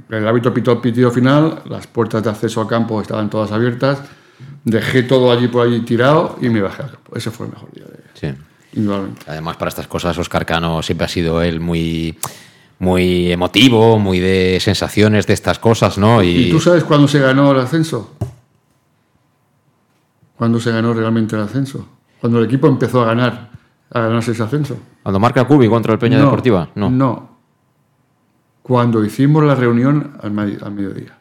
el árbitro pitó el pitido final, las puertas de acceso al campo estaban todas abiertas, dejé todo allí por allí tirado y me bajé al campo. Ese fue el mejor día. de- Sí. Además, para estas cosas, Oscar Cano siempre ha sido él muy, muy emotivo, muy de sensaciones de estas cosas, ¿no? ¿Y, tú sabes cuándo se ganó el ascenso? ¿Cuándo se ganó realmente el ascenso? Cuando el equipo empezó a ganar, a ganarse ese ascenso. ¿Cuando marca Cubi contra el Peña Deportiva? No. No. Cuando hicimos la reunión al, mediodía.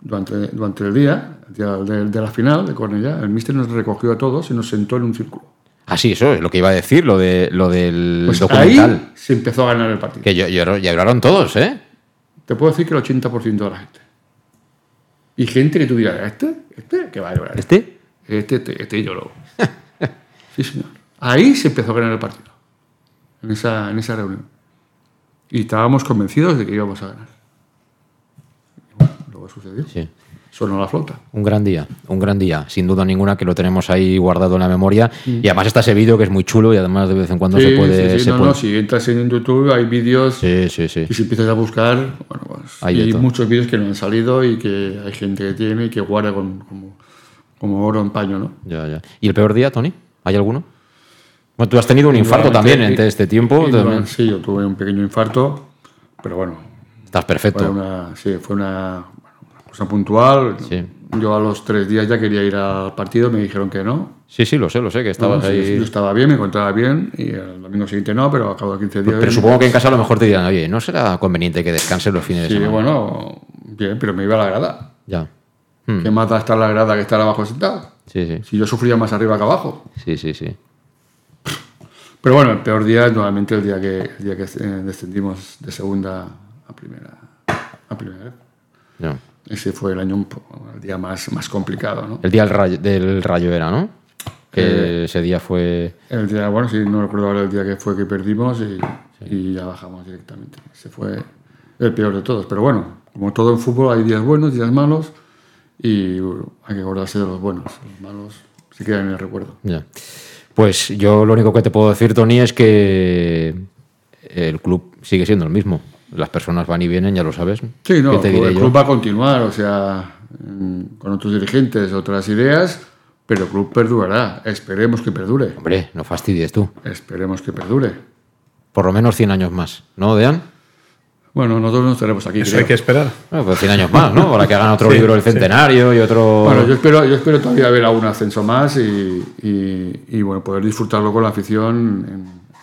Durante, durante el día, de, la final de Cornellá, el míster nos recogió a todos y nos sentó en un círculo. Ah, sí, eso es lo que iba a decir, lo, de, lo del pues documental. Ahí se empezó a ganar el partido. Que lloraron todos, ¿eh? Te puedo decir que el 80% de la gente. Y gente que tú dirás, ¿este? ¿Este? ¿Qué va a llorar? ¿Este? Este, este, este lloró. <laughs> sí, señor. Ahí se empezó a ganar el partido. En esa, en esa reunión. Y estábamos convencidos de que íbamos a ganar. Bueno, luego sucedió. Sí. Sonó la flota. Un gran día, un gran día, sin duda ninguna que lo tenemos ahí guardado en la memoria. Mm. Y además está ese vídeo que es muy chulo y además de vez en cuando se puede. Sí, sí, no, no, si entras en YouTube hay vídeos. Sí, sí, sí. Y si empiezas a buscar, bueno, pues hay, muchos vídeos que no han salido y que hay gente que tiene y que guarda con, como, como oro en paño, ¿no? Ya, ya. ¿Y el peor día, Tony? ¿Hay alguno? Bueno, tú has tenido un infarto también en este tiempo. sí, yo tuve un pequeño infarto, pero bueno. Estás perfecto. Fue una, sí, fue una, cosa puntual. Yo a los tres días ya quería ir al partido, me dijeron que no. Sí, sí, lo sé, lo sé, que estabas ahí. yo estaba bien, me encontraba bien y el domingo siguiente no, pero a cabo de 15 días. Pero, supongo que en casa a lo mejor te dirán, oye, ¿no será conveniente que descanses los fines de semana? Sí, bueno, bien, pero me iba a la grada. Ya. ¿Qué más da estar la grada que estar abajo sentado? Sí, sí. Si yo sufría más arriba que abajo. Sí, sí, sí. Pero bueno, el peor día es nuevamente el día que, el día que eh, descendimos de segunda a primera. A primera. Ese fue el año, el día más, más complicado, ¿no? El día del rayo, del rayo era, ¿no? Que eh, ese día fue... El día, bueno, sí, no recuerdo ahora el día que fue que perdimos y, y ya bajamos directamente. Ese fue el peor de todos. Pero bueno, como todo en fútbol hay días buenos, días malos y hay que acordarse de los buenos. Los malos se quedan en el recuerdo. Ya. Pues yo lo único que te puedo decir, Tony, es que el club sigue siendo el mismo. Las personas van y vienen, ya lo sabes. Sí, no, el club va a continuar, o sea, mm, con otros dirigentes, otras ideas, pero el club perdurará. Esperemos que perdure. Hombre, no fastidies tú. Esperemos que perdure. Por lo menos 100 años más, ¿no, Dean? Bueno, nosotros nos tenemos aquí. Eso hay que esperar. Bueno, pues 100 años más, ¿no? Para que hagan otro libro del centenario y otro. Bueno, yo espero, yo espero todavía ver algún ascenso más y, y, bueno, poder disfrutarlo con la afición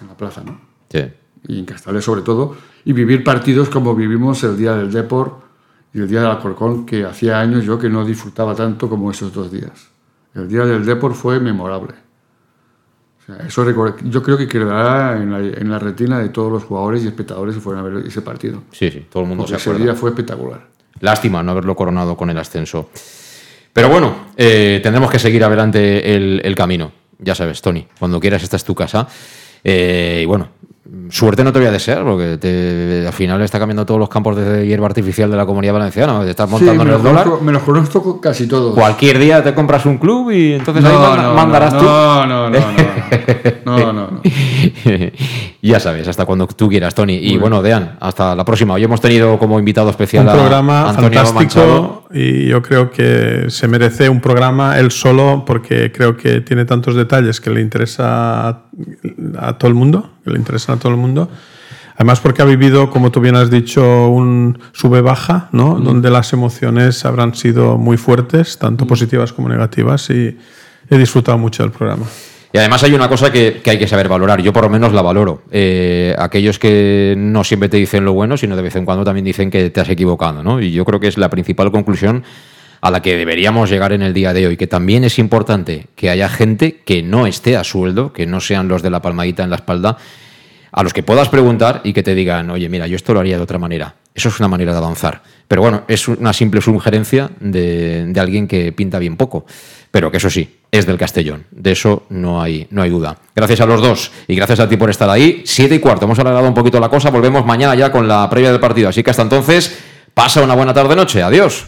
en, la plaza, ¿no? Sí. Y en Castales sobre todo. Y vivir partidos como vivimos el día del Deport y el día del Alcorcón, que hacía años yo que no disfrutaba tanto como esos dos días. El día del Deport fue memorable eso yo creo que quedará en la, retina de todos los jugadores y espectadores que fueron a ver ese partido. Sí, sí, todo el mundo se acuerda. Ese día fue espectacular. Lástima no haberlo coronado con el ascenso. Pero bueno, eh, tendremos que seguir adelante el, camino. Ya sabes, Tony, cuando quieras esta es tu casa. Eh, y bueno, suerte no te voy a desear, porque al final está cambiando todos los campos de hierba artificial de la comunidad valenciana. Te estás montando en el dólar. me los conozco casi todos. Cualquier día te compras un club y entonces ahí mandarás tú. No, no, no. no, no, <laughs> ya sabes, hasta cuando tú quieras, Tony. Y bueno, Dean, hasta la próxima. Hoy hemos tenido como invitado especial un programa fantástico y yo creo que se merece un programa él solo porque creo que tiene tantos detalles que le interesa a, todo el mundo, que le interesan a todo el mundo. Además porque ha vivido, como tú bien has dicho, un sube-baja, ¿no? Mm. Donde las emociones habrán sido muy fuertes, tanto mm. positivas como negativas, y he disfrutado mucho del programa. Y además hay una cosa que, hay que saber valorar, yo por lo menos la valoro. Eh, aquellos que no siempre te dicen lo bueno, sino de vez en cuando también dicen que te has equivocado, ¿no? Y yo creo que es la principal conclusión a la que deberíamos llegar en el día de hoy, que también es importante que haya gente que no esté a sueldo, que no sean los de la palmadita en la espalda, a los que puedas preguntar y que te digan, oye, mira, yo esto lo haría de otra manera. Eso es una manera de avanzar. Pero bueno, es una simple sugerencia de, de alguien que pinta bien poco pero que eso sí, es del Castellón. De eso no hay, no hay duda. Gracias a los dos y gracias a ti por estar ahí. Siete y cuarto, hemos alargado un poquito la cosa, volvemos mañana ya con la previa del partido. Así que hasta entonces, pasa una buena tarde-noche. Adiós.